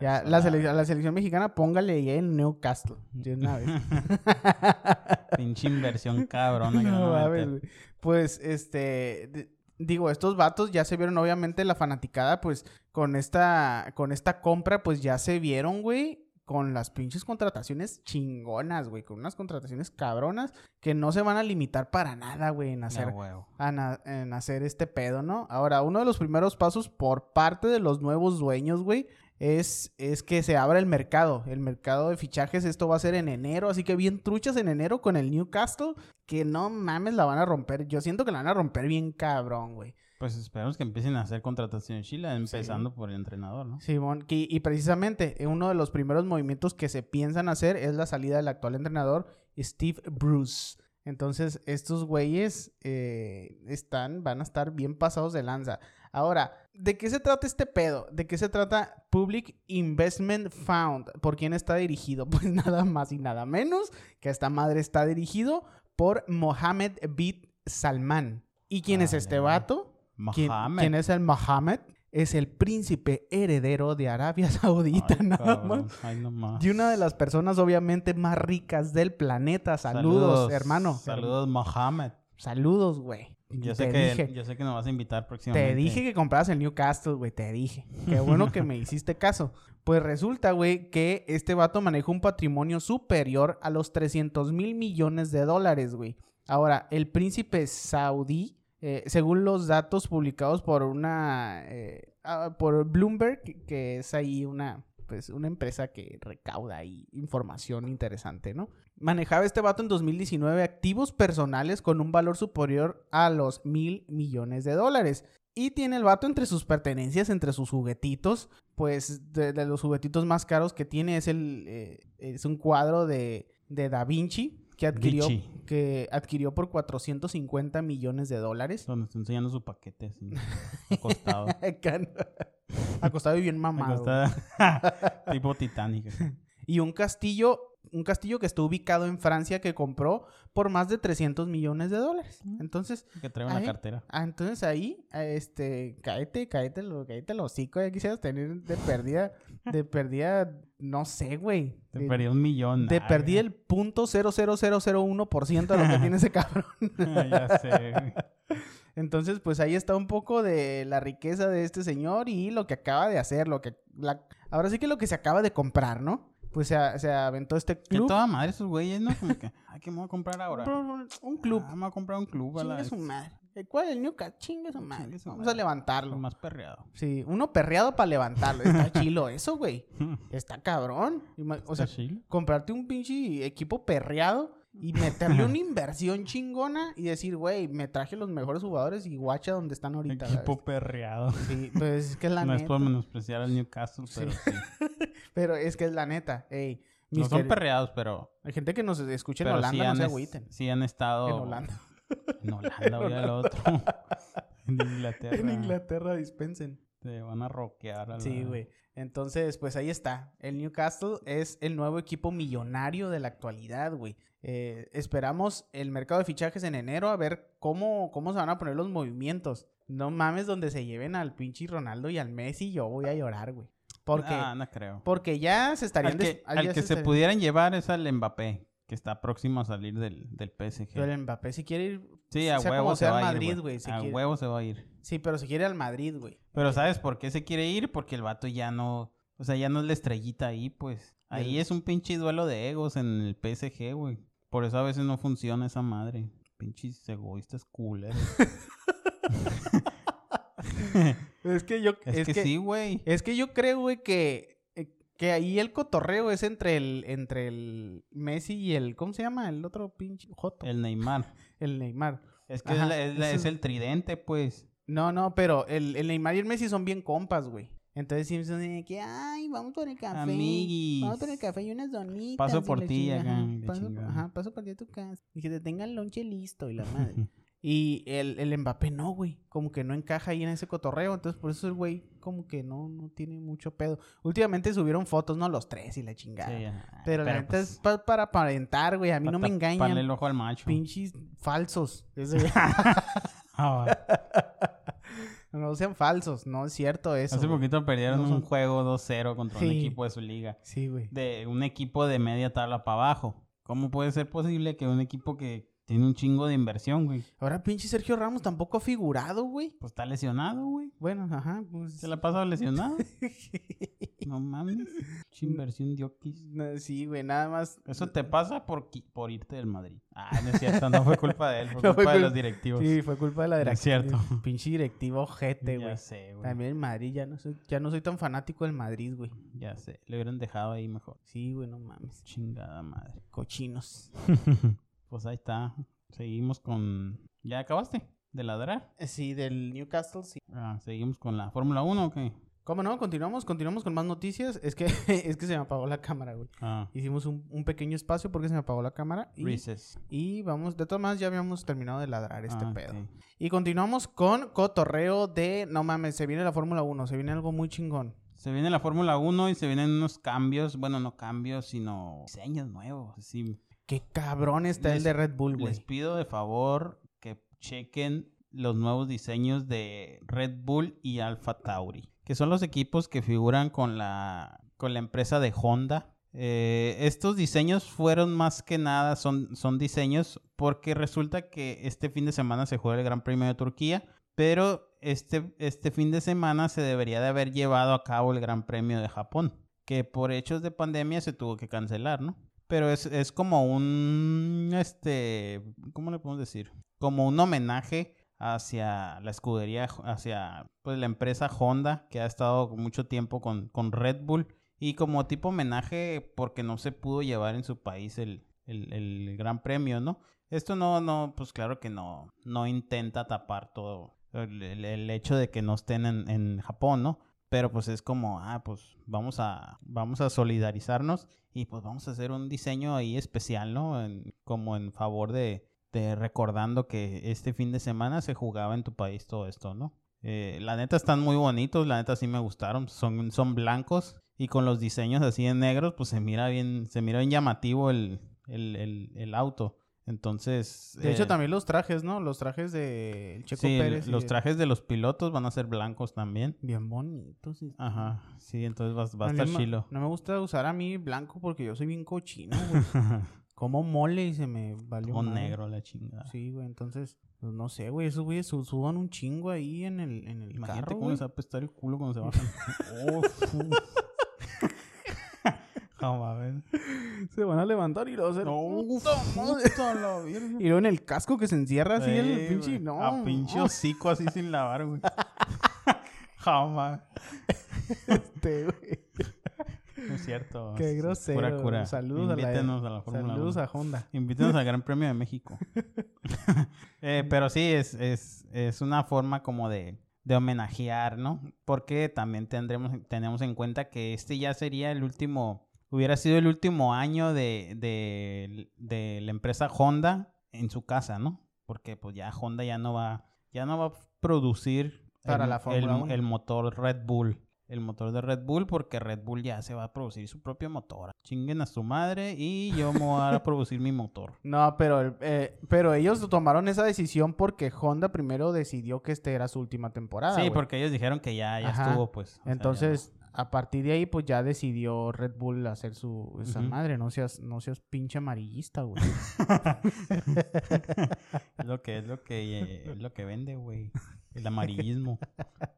Ya, la, sele- la selección mexicana, póngale ahí el Newcastle. De una vez. Pinche inversión cabrona. No a güey. Pues, este, digo, estos vatos ya se vieron, obviamente, la fanaticada, pues, con esta, con esta compra, pues, ya se vieron, güey, con las pinches contrataciones chingonas, güey, con unas contrataciones cabronas que no se van a limitar para nada, güey, en hacer, a en hacer este pedo, ¿no? Ahora, uno de los primeros pasos por parte de los nuevos dueños, güey, es, es que se abra el mercado, el mercado de fichajes. Esto va a ser en enero, así que bien truchas en enero con el Newcastle, que no mames, la van a romper. Yo siento que la van a romper bien cabrón, güey. Pues esperamos que empiecen a hacer contratación en Chile, empezando por el entrenador, ¿no? Simón, y, y precisamente eh, uno de los primeros movimientos que se piensan hacer es la salida del actual entrenador, Steve Bruce. Entonces, estos güeyes eh, están, van a estar bien pasados de lanza. Ahora, ¿de qué se trata este pedo? ¿De qué se trata Public Investment Fund? ¿Por quién está dirigido? Pues nada más y nada menos que esta madre está dirigido por Mohammed bin Salman. ¿Y quién es este Vale. vato? ¿Quién, quién es el Mohammed? Es el príncipe heredero de Arabia Saudita, Ay, nada cabrón, más. ay, no más. Y una de las personas obviamente más ricas del planeta. Saludos, hermano. Saludos, Mohamed. Saludos, güey. Yo Te sé, que, dije. yo sé que nos vas a invitar próximamente. Te dije que compraras el Newcastle, güey. Te dije. Qué bueno que me hiciste caso. Pues resulta, güey, que este vato maneja un patrimonio superior a los 300 mil millones de dólares, güey. Ahora, el príncipe saudí, eh, según los datos publicados por una... eh, ah, por Bloomberg, que es ahí una... Pues una empresa que recauda información interesante, ¿no? Manejaba este vato en 2019 activos personales con un valor superior a los mil millones de dólares. Y tiene el vato entre sus pertenencias, entre sus juguetitos, pues de, de los juguetitos más caros que tiene es el eh, es un cuadro de, de Da Vinci que adquirió, que adquirió por 450 millones de dólares. Donde está enseñando su paquete así, acostado. Acostado y bien mamado. acostado. tipo Titanic. Y un castillo, un castillo que está ubicado en Francia que compró por más de 300 millones de dólares. Mm. Entonces, Que trae una Ahí. cartera. Ah, entonces ahí, ah, este, cáete, cáete, lo, cáete el hocico, ya quisieras tener de pérdida, de pérdida, no sé, güey. Te De, perdí un millón. de Ah, pérdida el punto cero cero cero cero uno por ciento de lo que tiene ese cabrón. ya sé. güey. Entonces, pues ahí está un poco de la riqueza de este señor y lo que acaba de hacer, lo que, la, ahora sí que lo que se acaba de comprar, ¿no? Pues se, se aventó este Que club. toda madre esos güeyes, ¿no? Como que, ay, ¿qué me voy a comprar ahora? Un club. Ah, me voy a comprar un club a la Chingue su madre. ¿El ¿Cuál? El Newcastle. Chingue su madre. Chingue su Vamos a levantarlo. Lo más perreado. Sí, uno perreado para levantarlo. Está chilo eso, güey. Está cabrón. O sea, ¿Está chilo? comprarte un pinche equipo perreado y meterle una inversión chingona y decir, güey, me traje los mejores jugadores y guacha donde están ahorita. Equipo perreado. Sí, pues es que es la no es neta. por menospreciar al Newcastle, pero sí. Pero es que es la neta. Ey, No son perreados, pero, Hay gente que nos escucha en Holanda, sí, no se es- agüiten. sí han estado... En Holanda. En Holanda, voy al otro. en Inglaterra. En Inglaterra dispensen. Te van a roquear a. Sí, güey. Entonces, pues ahí está. El Newcastle es el nuevo equipo millonario de la actualidad, güey. Eh, esperamos el mercado de fichajes en enero a ver cómo, cómo se van a poner los movimientos. No mames donde se lleven al pinche Ronaldo y al Messi, yo voy a llorar, güey. Porque, Ah, no creo. porque ya se estarían... Al que, al ya que se estarían- pudieran llevar es al Mbappé, que está próximo a salir del, del PSG. Pero el Mbappé si quiere ir... Sí, a sea huevo como se sea va a ir, güey. se A quiere- huevo se va a ir. Sí, pero si quiere al Madrid, güey. Pero ¿sabes por qué se quiere ir? Porque el vato ya no... O sea, ya no es la estrellita ahí, pues. Ahí es un pinche duelo de egos en el PSG, güey. Por eso a veces no funciona esa madre. Pinches egoístas culeros. Es que yo... es, que, sí, güey. Es que yo creo, güey, que, eh, que ahí el cotorreo es entre el, entre el Messi y el, ¿cómo se llama? El otro pinche Joto, el, El Neymar. Neymar. Es que Ajá, es, la- es la- eso- es el tridente, pues. No, no, pero el, el Neymar y el Messi son bien compas, güey. Entonces siempre son de que, ay, vamos por el café. Amiguis. Vamos por el café y unas donitas. Paso por ti acá, paso, ajá, paso por ti a tu casa. Y que te tengan el lonche listo y la madre. Y el, el Mbappé no, güey. Como que no encaja ahí en ese cotorreo. Entonces, por eso el güey como que no, no tiene mucho pedo. Últimamente subieron fotos, ¿no? Los tres y la chingada. Sí, ajá. Pero, la neta pues, es pa- para aparentar, güey. A mí no me engañan. el ojo al macho. Pinches falsos. Eso- Ah. No sean falsos. No es cierto eso. Hace güey. poquito perdieron No un juego 2-0 contra un equipo de su liga. Sí, güey. De un equipo de media tabla para abajo. ¿Cómo puede ser posible que un equipo que tiene un chingo de inversión, güey? Ahora pinche Sergio Ramos tampoco ha figurado, güey. Pues está lesionado, güey. Bueno, ajá, pues... Se la ha pasado lesionado. No mames. Pinche inversión de Oquis. No, sí, güey, nada más... Eso te pasa por, por irte del Madrid. Ah, no es cierto. No fue culpa de él. Fue No fue culpa de los directivos. Sí, fue culpa de la No es directiva. cierto. Pinche directivo ojete, ya güey. sé, güey. También el Madrid, ya no soy, ya no soy tan fanático del Madrid, güey. Ya sé. Le hubieran dejado ahí mejor. Sí, güey, no mames. Chingada madre. Cochinos. Pues ahí está. Seguimos con... ¿Ya acabaste? de ladrar. Eh, Sí, del Newcastle, sí. Ah, ¿Seguimos con la Fórmula 1 o qué? ¿Cómo no? Continuamos, continuamos con más noticias. Es que, es que se me apagó la cámara, güey. Ah, Hicimos un, un pequeño espacio porque se me apagó la cámara. Y, Recess. y vamos, de todas maneras ya habíamos terminado de ladrar este Ah, pedo. Y continuamos con cotorreo de, no mames, se viene la Fórmula 1, se viene algo muy chingón. Se viene la Fórmula 1 y se vienen unos cambios, bueno, no cambios, sino diseños nuevos. Así, Qué cabrón está el Les- de Red Bull, les güey. pido de favor que chequen los nuevos diseños de Red Bull y Alfa Tauri, que son los equipos que figuran con la, con la empresa de Honda. Eh, estos diseños fueron más que nada, son, son diseños porque resulta que este fin de semana se juega el Gran Premio de Turquía, pero este, este fin de semana se debería de haber llevado a cabo el Gran Premio de Japón, que por hechos de pandemia se tuvo que cancelar, ¿no? Pero es, es como un, este, ¿cómo le podemos decir? Como un homenaje hacia la escudería, hacia pues, la empresa Honda, que ha estado mucho tiempo con, con Red Bull. Y como tipo homenaje porque no se pudo llevar en su país el, el, Gran Premio, ¿no? Esto no, no, pues claro que no, no intenta tapar todo el- el hecho de que no estén en, en Japón, ¿no? Pero pues es como, ah, pues vamos a, vamos a solidarizarnos y pues vamos a hacer un diseño ahí especial, ¿no? En- como en favor de, de recordando que este fin de semana se jugaba en tu país todo esto, ¿no? Eh, la neta están muy bonitos, la neta sí me gustaron, son, son blancos y con los diseños así en negros, pues se mira bien, se mira bien llamativo el, el, el, el auto. Entonces... De hecho, eh, también los trajes, ¿no? Los trajes de Checo sí, Pérez. los de- trajes de los pilotos van a ser blancos también. Bien bonitos. sí. Ajá, sí, entonces va, va a estar chilo. No me gusta usar a mí blanco porque yo soy bien cochino, güey. Como mole y se me valió O negro la chingada. Sí, güey, entonces, pues, no sé, güey, esos güeyes su- sudan un chingo ahí en el, en el Imagínate carro, cómo güey. les va a apestar el culo cuando se bajan. oh, Se van a levantar y lo hacen. No, ¡Puta madre! puta la. Y luego en el casco que se encierra así el Eh, pinche, no. A pinche hocico así sin lavar, güey. Jamás. Este, güey. No es cierto. Qué grosero. Cura. Saludos a la- a la Fórmula Saludos 1. a Honda. Invítenos al Gran Premio de México. Eh, pero sí, es, es, es una forma como de, de homenajear, ¿no? Porque también tendremos, tenemos en cuenta que este ya sería el último, hubiera sido el último año de, de, de la empresa Honda en su casa, ¿no? Porque pues ya Honda ya no va, ya no va a producir Para el, la el- 1. el motor Red Bull. El motor de Red Bull, porque Red Bull ya se va a producir su propio motor. Chinguen a su madre y yo me voy a producir mi motor. No, pero, eh, pero ellos tomaron esa decisión porque Honda primero decidió que esta era su última temporada. sí, porque ellos dijeron que ya, ya Ajá. estuvo, pues. o sea, ya Entonces, a partir de ahí, pues ya decidió Red Bull hacer su esa madre. No seas, no seas pinche amarillista, güey. es lo que es lo que eh, es lo que vende, güey. El amarillismo.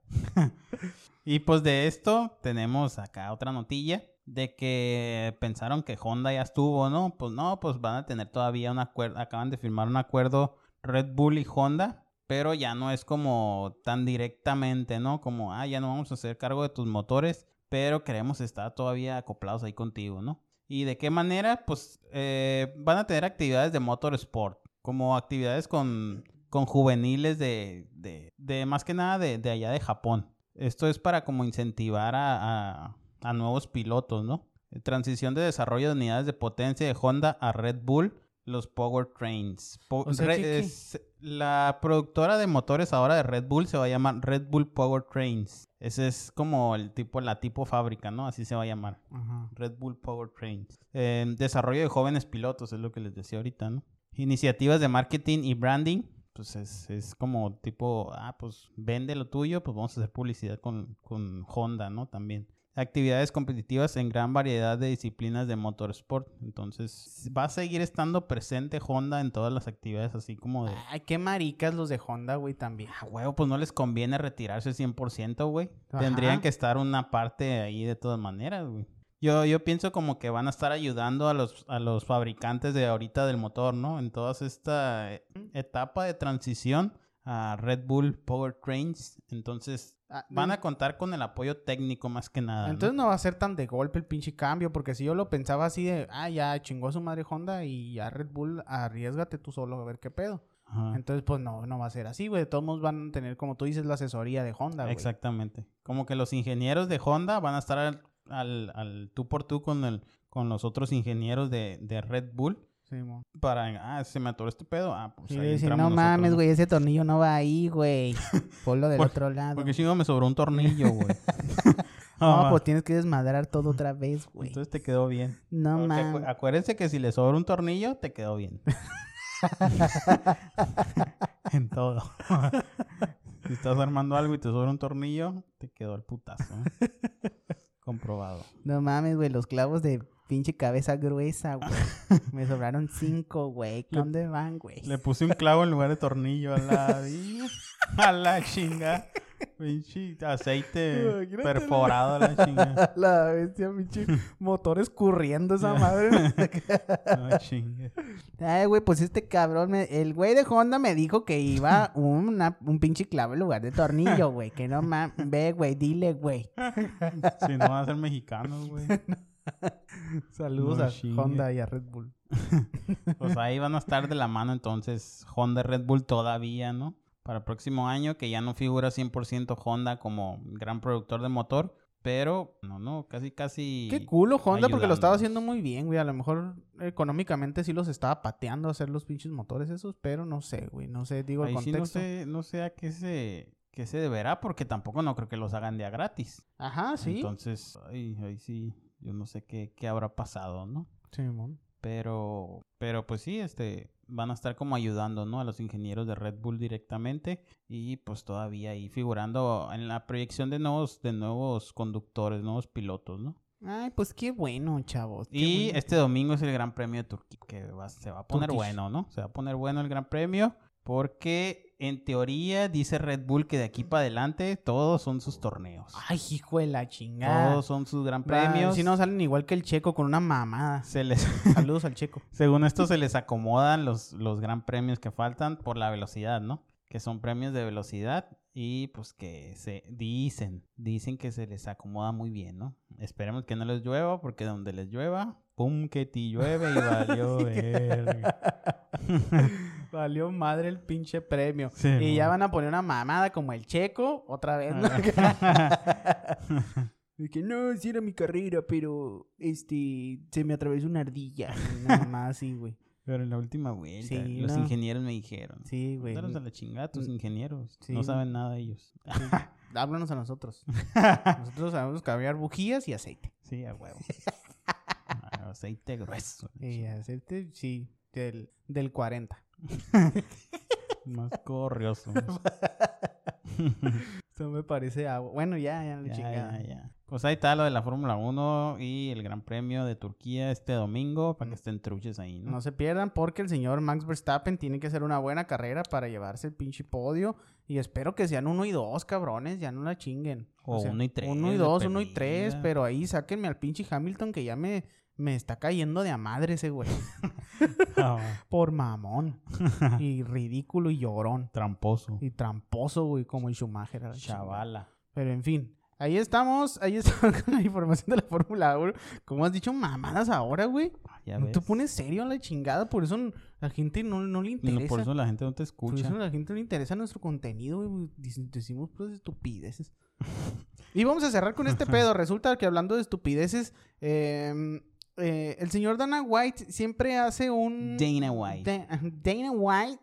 y pues de esto tenemos acá otra notilla de que pensaron que Honda ya estuvo, ¿no? Pues no, pues van a tener todavía un acuerdo, acaban de firmar un acuerdo Red Bull y Honda, pero ya no es como tan directamente, ¿no? Como, ah, ya no vamos a hacer cargo de tus motores, pero queremos estar todavía acoplados ahí contigo, ¿no? ¿Y de qué manera? Pues eh, van a tener actividades de motorsport, como actividades con, con juveniles de, de, de más que nada de, de allá de Japón. Esto es para como incentivar a, a- a nuevos pilotos, ¿no? Transición de desarrollo de unidades de potencia de Honda a Red Bull, los Powertrains. Po- O sea, Re- ¿qué- qué? es- la productora de motores ahora de Red Bull se va a llamar Red Bull Powertrains. Ese es como el tipo, la tipo fábrica, ¿no? Así se va a llamar. Ajá. Red Bull Powertrains. Eh, desarrollo de jóvenes pilotos, es lo que les decía ahorita, ¿no? Iniciativas de marketing y branding, pues es, es como tipo, ah, pues vende lo tuyo, pues vamos a hacer publicidad con, con Honda, ¿no? También. Actividades competitivas en gran variedad de disciplinas de motorsport. Entonces, va a seguir estando presente Honda en todas las actividades, así como de... Ay, qué maricas los de Honda, güey, también. A huevo, pues no les conviene retirarse 100%, güey. Tendrían que estar una parte ahí de todas maneras, güey. Yo, yo pienso como que van a estar ayudando a los, a los fabricantes de ahorita del motor, ¿no? En toda esta eh, etapa de transición a Red Bull Powertrains. Entonces, Ah, van a contar con el apoyo técnico más que nada. Entonces no va a ser tan de golpe el pinche cambio, porque si yo lo pensaba así de, ah, ya chingó a su madre Honda y ya Red Bull, arriesgate tú solo a ver qué pedo. Ajá. Entonces, pues no, no va a ser así, güey. Todos modos van a tener, como tú dices, la asesoría de Honda, güey. Exactamente. Como que los ingenieros de Honda van a estar al, al, al tú por tú con, el, con los otros ingenieros de, de Red Bull Sí, mo. para, ah, se me atoró este pedo. Ah, pues Y ahí no nosotros, mames, ¿no? güey, ese tornillo no va ahí, güey. Ponlo del otro lado. Porque chingo me sobró un tornillo, güey. No, Ah, pues tienes que desmadrar todo otra vez, güey. Entonces te quedó bien. No Porque acu- mames. acuérdense que si le sobra un tornillo, te quedó bien. en todo. si estás armando algo y te sobra un tornillo, te quedó el putazo. ¿eh? Comprobado. No mames, güey, los clavos de pinche cabeza gruesa, güey. Me sobraron cinco, güey. ¿Dónde van, güey? Le puse un clavo en lugar de tornillo a la... a la chinga. Pinche aceite Imagínate perforado a la chinga. La bestia, pinche motor escurriendo esa madre. No chingue. Ay, güey, pues este cabrón, me- el güey de Honda me dijo que iba una- un pinche clavo en lugar de tornillo, güey. Que no mames. Ve, güey, dile, güey. Si no van a ser mexicanos, güey. Saludos No a chingue. Honda y a Red Bull. Pues ahí van a estar de la mano entonces Honda y Red Bull todavía, ¿no? Para el próximo año, que ya no figura 100% Honda como gran productor de motor, pero no, no, casi, casi... Qué culo Honda porque lo estaba haciendo muy bien, güey. A lo mejor económicamente sí los estaba pateando a hacer los pinches motores esos, pero no sé, güey. No sé, digo el Ahí sí no contexto. sé, no sé a qué se, qué se deberá, porque tampoco no creo que los hagan de a gratis. Ajá, sí. Entonces, ahí, ahí sí, yo no sé qué, qué habrá pasado, ¿no? Simón. Pero, pero pues sí, este, van a estar como ayudando, ¿no? A los ingenieros de Red Bull directamente y pues todavía ahí figurando en la proyección de nuevos, de nuevos conductores, nuevos pilotos, ¿no? Ay, pues qué bueno, chavos. qué Y bueno. este domingo es el Gran Premio de Turquía, que va- se va a poner Turkish. bueno, ¿no? Se va a poner bueno el Gran Premio porque en teoría dice Red Bull que de aquí para adelante todos son sus torneos. Ay, hijo de la chingada. Todos son sus Gran Premios. Si no salen igual que el checo con una mamada. se les Saludos al checo. Según esto se les acomodan los, los gran premios que faltan por la velocidad, ¿no? Que son premios de velocidad y pues que se dicen, dicen que se les acomoda muy bien, ¿no? Esperemos que no les llueva porque donde les llueva, pum, que ti llueve y valió verga. Valió madre el pinche premio. Sí, y ya van a poner una mamada como el checo, otra vez, ¿no? De que no, sí era mi carrera, pero este se me atravesó una ardilla. Y Nada más así, güey. Pero en la última vuelta, Sí, los no. ingenieros me dijeron. Sí, güey. Mándalos a la chingada tus Mm. ingenieros. Sí, no saben nada ellos. Sí. Háblanos a nosotros. Nosotros sabemos cambiar bujías y aceite. Sí, a huevo. Ah, Aceite grueso. Y aceite, sí, del, del 40. Más corrioso. Esto me parece agua. Bueno, ya, ya, Ya, ya, ya. Pues ahí está lo de la Fórmula 1 y el Gran Premio de Turquía este domingo para que estén truches ahí, ¿no? No se pierdan porque el señor Max Verstappen tiene que hacer una buena carrera para llevarse el pinche podio. Y espero que sean uno y dos, cabrones, ya no la chinguen. O uno y tres, Uno y dos, uno y tres, pero ahí sáquenme al pinche Hamilton que ya me, me está cayendo de a madre ese güey. Ah, Por mamón. y ridículo y llorón. Tramposo. Y tramposo, güey, como el Schumacher. Chavala. Pero en fin, ahí estamos, ahí estamos con la información de la Fórmula 1. Como has dicho, mamadas ahora, güey. Ya No ves. te pones serio a la chingada, por eso la gente no, no le No, interesa. por eso la gente no te Por escucha. eso a la gente no le interesa nuestro contenido, güey. Decimos pues estupideces. y vamos a cerrar con este pedo. Resulta que hablando de estupideces, eh, eh, el señor Dana White siempre hace un... Dana White. Da- Dana White,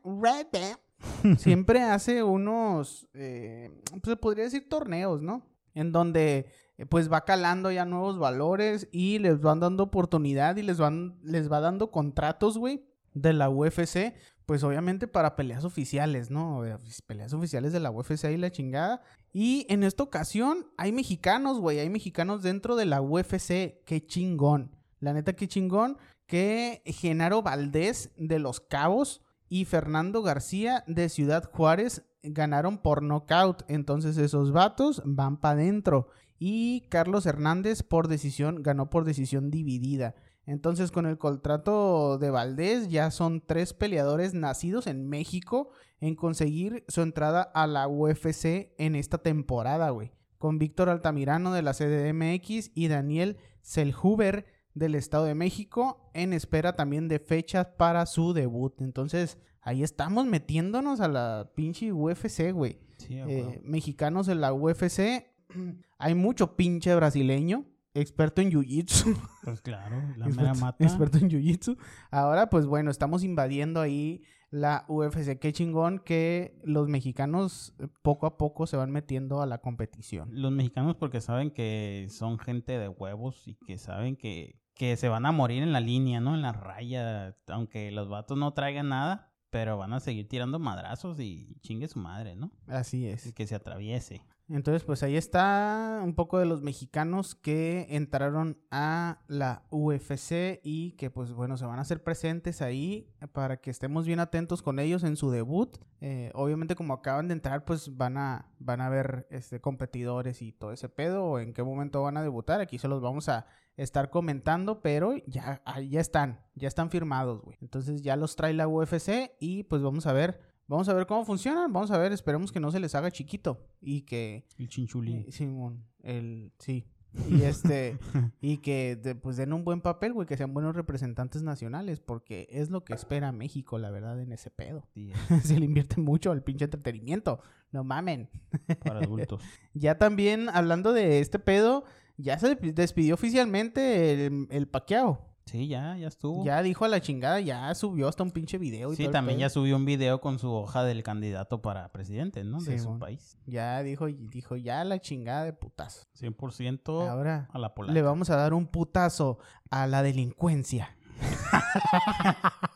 siempre hace unos, eh, pues se podría decir torneos, ¿no? En donde eh, pues va calando ya nuevos valores y les van dando oportunidad y les van, les va dando contratos, güey, de la UFC, pues obviamente para peleas oficiales, ¿no? Pues, Peleas oficiales de la UFC y la chingada. Y en esta ocasión hay mexicanos, güey, hay mexicanos dentro de la UFC, qué chingón. La neta, qué chingón que Genaro Valdés de Los Cabos y Fernando García de Ciudad Juárez ganaron por nocaut. Entonces esos vatos van para adentro. Y Carlos Hernández por decisión, ganó por decisión dividida. Entonces con el contrato de Valdés ya son tres peleadores nacidos en México en conseguir su entrada a la UFC en esta temporada, güey. Con Víctor Altamirano de la CDMX y Daniel Selhuber del Estado de México en espera también de fechas para su debut. Entonces, ahí estamos metiéndonos a la pinche UFC, güey. Sí, Eh, mexicanos en la UFC, hay mucho pinche brasileño, experto en jiu-jitsu. Pues claro, la mera mata. experto en jiu-jitsu. Ahora, pues bueno, estamos invadiendo ahí la UFC. Qué chingón que los mexicanos eh, poco a poco se van metiendo a la competición. Los mexicanos porque saben que son gente de huevos y que saben que, que se van a morir en la línea, ¿no? En la raya, aunque los vatos no traigan nada, pero van a seguir tirando madrazos y chingue su madre, ¿no? Así Y es. que se atraviese. Entonces, pues ahí está un poco de los mexicanos que entraron a la UFC y que, pues bueno, se van a hacer presentes ahí para que estemos bien atentos con ellos en su debut. Eh, obviamente, como acaban de entrar, pues van a, van a ver este, competidores y todo ese pedo, o en qué momento van a debutar. Aquí se los vamos a estar comentando, pero ya, ya están, ya están firmados, güey. Entonces ya los trae la UFC y pues vamos a ver. Vamos a ver cómo funcionan, vamos a ver, esperemos que no se les haga chiquito y que El chinchulín. eh, Simón, el sí. Y este y que de- pues den un buen papel, güey, que sean buenos representantes nacionales, porque es lo que espera México, la verdad, en ese pedo. Se le invierte mucho al pinche entretenimiento. No mamen. para adultos. Ya también hablando de este pedo, ya se despidió oficialmente el, el Paquiao. Sí, ya, ya estuvo. Ya dijo a la chingada, ya subió hasta un pinche video y Sí, todo también ya subió un video con su hoja del candidato para presidente, ¿no? De Sí, su mon. país. Ya dijo, dijo, ya la chingada de putazo. 100% Ahora a la polaca. le vamos a dar un putazo a la delincuencia.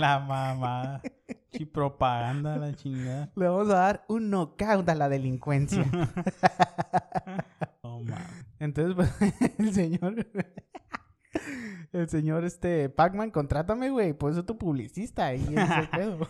La mamá. Sí, propaganda, la chingada. Le vamos a dar un knockout a la delincuencia. No mames. Entonces, pues, el señor. El señor este Pac-Man, contrátame, güey. Por eso tu publicista ahí ese pedo.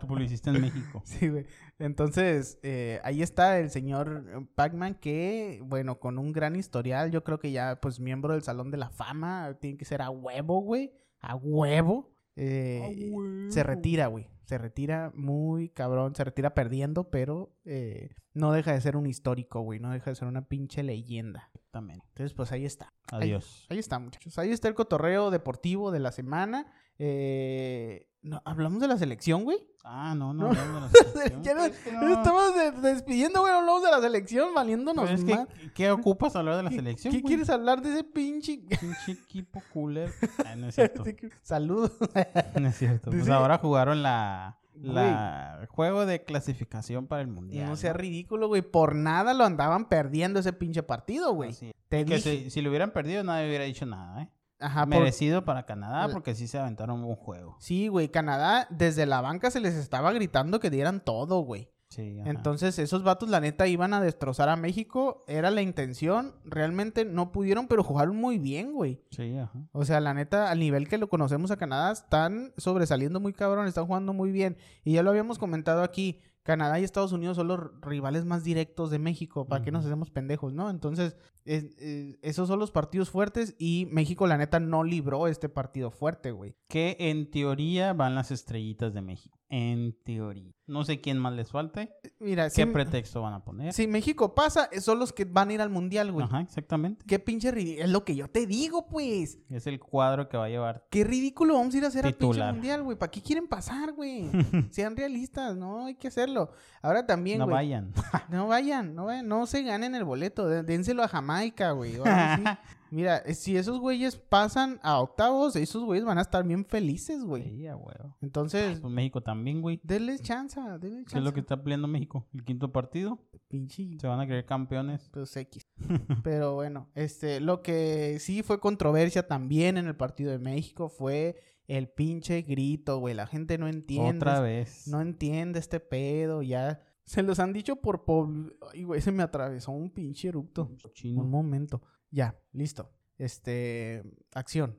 Tu publicista en México. Sí, güey. Entonces, eh, ahí está el señor Pac-Man que, bueno, con un gran historial, yo creo que ya, pues, miembro del Salón de la Fama, tiene que ser a huevo, güey. A huevo. Eh, Se retira, güey. Se retira muy cabrón. Se retira perdiendo, pero eh, no deja de ser un histórico, güey. No deja de ser una pinche leyenda. También. Entonces, pues ahí está. Adiós. Ahí está, muchachos. Ahí está el cotorreo deportivo de la semana. Eh, no, ¿Hablamos de la selección, güey? Ah, no, No. no. no, no, no, Ya no- Es que no. Estamos de- despidiendo, güey. Hablamos de la selección, valiéndonos Pero es que. ¿qué ocupas hablar de la ¿Qué- selección? ¿Qué güey? quieres hablar de ese pinche? Pinche equipo cooler. Ah, no es cierto. Saludos. No es cierto. Pues ahora jugaron la, la juego de clasificación para el mundial. No sea ridículo, güey. Por nada lo andaban perdiendo ese pinche partido, güey. Te dije. si, si lo hubieran perdido, nadie hubiera dicho nada, ¿eh? Ajá, por- Merecido para Canadá La- porque sí se aventaron un juego. Sí, güey. Canadá, desde la banca se les estaba gritando que dieran todo, güey. Sí, ajá. Entonces, esos vatos, la neta, iban a destrozar a México. Era la intención. Realmente no pudieron, pero jugaron muy bien, güey. Sí, ajá. O sea, la neta, al nivel que lo conocemos a Canadá, están sobresaliendo muy cabrón, están jugando muy bien. Y ya lo habíamos comentado aquí. Canadá y Estados Unidos son los rivales más directos de México. ¿Para qué nos hacemos pendejos, no? Entonces, es- es- esos son los partidos fuertes. Y México, la neta, no libró este partido fuerte, güey. Que en teoría van las estrellitas de México. En teoría. No sé quién más les falte. Mira, ¿Qué si, pretexto van a poner? si México pasa, son los que van a ir al mundial, güey. Ajá, exactamente. Qué pinche ridículo. Es lo que yo te digo, pues. Es el cuadro que va a llevar. Qué ridículo vamos a ir a hacer al pinche mundial, güey. ¿Para qué quieren pasar, güey? Sean realistas, no hay que hacerlo. Ahora también, no güey. vayan. No vayan, no vayan, no se ganen el boleto, dé- dénselo a Jamaica, güey. Mira, eh, si esos güeyes pasan a octavos, esos güeyes van a estar bien felices, güey. Sí, huevo. Entonces, Pues México también, güey. denles chance, denles chance. ¿Qué es lo que está peleando México? El quinto partido. Pinche Se van a creer campeones. pues, X. Pero bueno, este, lo que sí fue controversia también en el partido de México fue el pinche grito, güey. La gente no entiende. Otra vez. No entiende este pedo, ya. Se los han dicho por... pub- Ay, güey, se me atravesó un pinche eructo. Chino. Un momento. Ya, listo. Este, acción.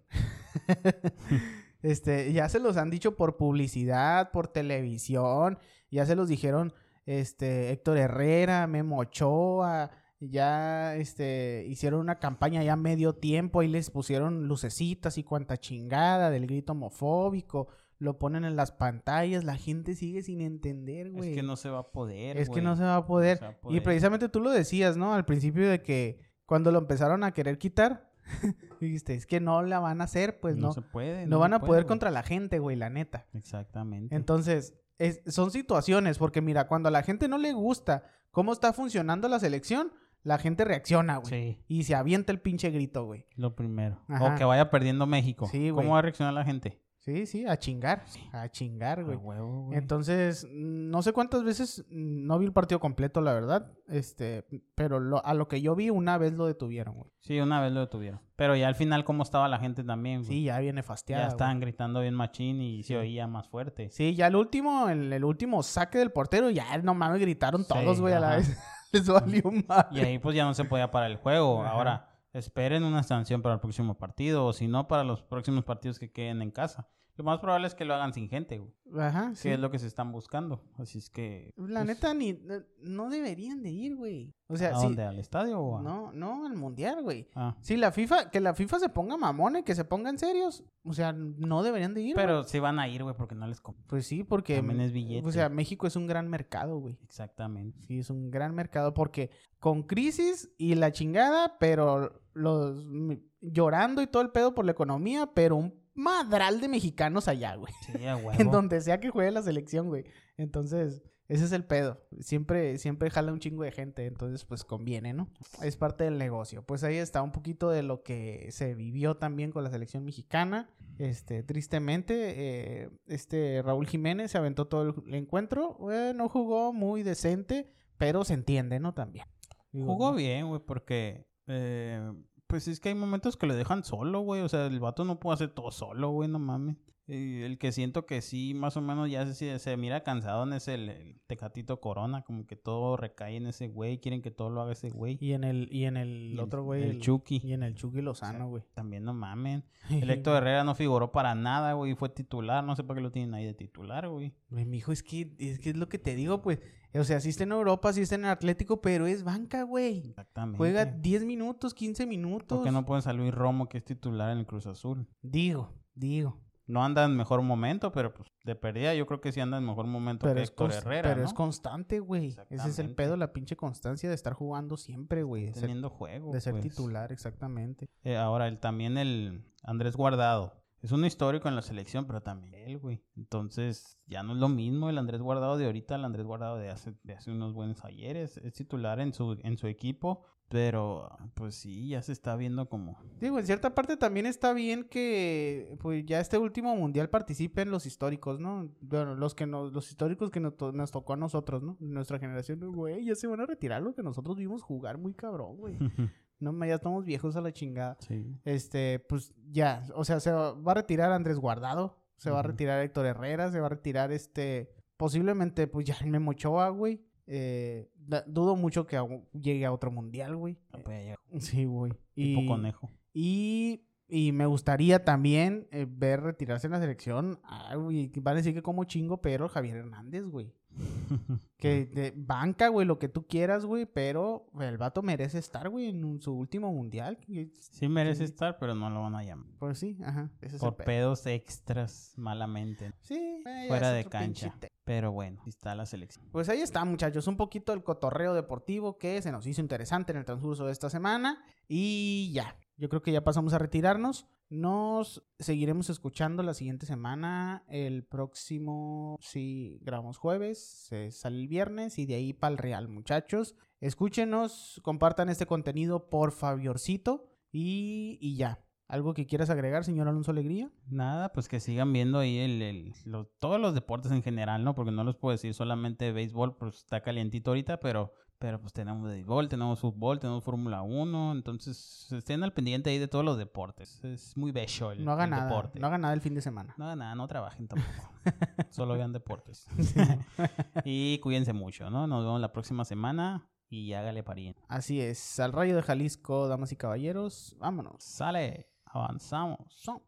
este, ya se los han dicho por publicidad, por televisión, ya se los dijeron este Héctor Herrera, Memo Ochoa, ya este hicieron una campaña ya medio tiempo y les pusieron lucecitas y cuanta chingada del grito homofóbico, lo ponen en las pantallas, la gente sigue sin entender, güey. Es que no se va a poder. Es que no se va a poder. se va a Y precisamente tú lo decías, ¿no? Al principio de que cuando lo empezaron a querer quitar, Dijiste, es que no la van a hacer, pues no. no se puede. No van a puede, poder güey. contra la gente, güey, la neta. Exactamente. Entonces, es- son situaciones, porque mira, cuando a la gente no le gusta cómo está funcionando la selección, la gente reacciona, güey. sí, Y se avienta el pinche grito, güey. lo primero. Ajá. O que vaya perdiendo México. Sí, güey. ¿Cómo va a reaccionar la gente? Sí, sí, a chingar. A chingar, A güey. huevo, güey. Entonces, no sé cuántas veces, no vi el partido completo, la verdad. Este, pero lo- a lo que yo vi, una vez lo detuvieron, güey. Sí, una vez lo detuvieron. Pero ya al final, ¿cómo estaba la gente también? güey? Sí, ya viene ya fastiada. güey. estaban gritando bien machín y Sí. se oía más fuerte. Sí, ya el último, el, el último saque del portero, ya no mames, gritaron Sí, todos, güey, a la vez. Les valió mal. Y ahí pues ya no se podía parar el juego. Ajá. Ahora, esperen una sanción para el próximo partido. O si no, para los próximos partidos que queden en casa. Lo más probable es que lo hagan sin gente, güey. Ajá, Que sí. es lo que se están buscando. Así es que... La pues, neta, ni, no- deberían de ir, güey. O sea, ¿A dónde? ¿Al estadio o a...? No, no, al mundial, güey. Ah. Sí, la FIFA, que la FIFA se ponga mamona y que se pongan serios. O sea, no deberían de ir. Pero sí van a ir, güey, porque no les... Pues sí, porque... También es billete. O sea, México es un gran mercado, güey. Exactamente. Sí, es un gran mercado porque con crisis y la chingada, pero los llorando y todo el pedo por la economía, pero un madral de mexicanos allá, güey. Sí, a huevo. En donde sea que juegue la selección, güey. Entonces, ese es el pedo. Siempre, siempre jala un chingo de gente, entonces pues conviene, ¿no? Es parte del negocio. Pues ahí está un poquito de lo que se vivió también con la selección mexicana. Este, tristemente, eh, este Raúl Jiménez se aventó todo el encuentro. Eh, no jugó muy decente, pero se entiende, ¿no? También. Digo, Jugó ¿no? bien, güey, porque... eh, pues es que hay momentos que lo dejan solo, güey. O sea, el vato no puede hacer todo solo, güey, no mames. El que siento que sí, más o menos ya se, se mira cansado es el, el Tecatito Corona. Como que todo recae en ese güey. Quieren que todo lo haga ese güey. Y en el, y en el Y el- otro güey. el Chucky. Y en el Chucky Lozano, güey. También no mamen. El Héctor Herrera no figuró para nada, güey. Fue titular. No sé por qué lo tienen ahí de titular, güey. Güey, mijo, es que, es que es lo que te digo, pues. O sea, sí está en Europa, sí está en Atlético, pero es banca, güey. Exactamente. Juega 10 minutos, 15 minutos. ¿Por qué no a Luis Romo, que es titular en el Cruz Azul? Digo, digo. No anda en mejor momento, pero pues de pérdida yo creo que sí anda en mejor momento Pero, que es, Héctor Herrera, pero ¿no? es constante, güey. Ese es el pedo, la pinche constancia de estar jugando siempre, güey. De ser, Teniendo juego. de ser pues. titular, exactamente. Eh, ahora, el, también el Andrés Guardado. Es un histórico en la selección, pero también él, güey. Entonces, ya no es lo mismo el Andrés Guardado de ahorita, el Andrés Guardado de hace, de hace unos buenos ayeres. Es titular en su, en su equipo, pero pues sí, ya se está viendo como... Digo, en cierta parte también está bien que pues ya este último mundial participen los históricos, ¿no? Bueno, los que nos, los históricos que nos, to- nos tocó a nosotros, ¿no? Nuestra generación, güey, ya se van a retirar lo que nosotros vimos jugar muy cabrón, güey. No, ya estamos viejos a la chingada. sí. Este, pues ya, o sea, se va, a retirar Andrés Guardado, se va a retirar Héctor Herrera, se va a retirar este, posiblemente, pues ya el Memo Ochoa, güey. Eh, dudo mucho que llegue a otro mundial, güey. No. Sí, güey. Tipo Y, conejo. y, y me gustaría también eh, ver retirarse en la selección. Ah, güey, van a decir que como chingo, pero Javier Hernández, güey. Que de banca, güey, lo que tú quieras, güey, pero el vato merece estar, güey, en su último mundial. Sí merece Sí. estar, pero no lo van a llamar. Pues sí, ajá. Ese Por pedos extras, malamente. Sí, eh, Fuera de cancha. Pero bueno, está la selección. Pues ahí está, muchachos. Un poquito el cotorreo deportivo que se nos hizo interesante en el transcurso de esta semana. Y ya, yo creo que ya pasamos a retirarnos. Nos seguiremos escuchando la siguiente semana. El próximo, sí, grabamos jueves, se sale el viernes y de ahí para el Real, muchachos. Escúchenos, compartan este contenido por favorcito y, y ya. ¿Algo que quieras agregar, señor Alonso Alegría? Nada, pues que sigan viendo ahí el, el- lo- todos los deportes en general, ¿no? Porque no les puedo decir solamente béisbol, pues está calientito ahorita, pero, pero pues tenemos béisbol, tenemos fútbol, tenemos Fórmula 1, entonces estén al pendiente ahí de todos los deportes. Es muy bello el, No haga el nada, deporte. no haga nada el fin de semana. No hagan nada, no trabajen tampoco. Solo vean deportes. y cuídense mucho, ¿no? Nos vemos la próxima semana y hágale parín. Así es, al rayo de Jalisco, damas y caballeros, vámonos. Sale, avanzamos. Son.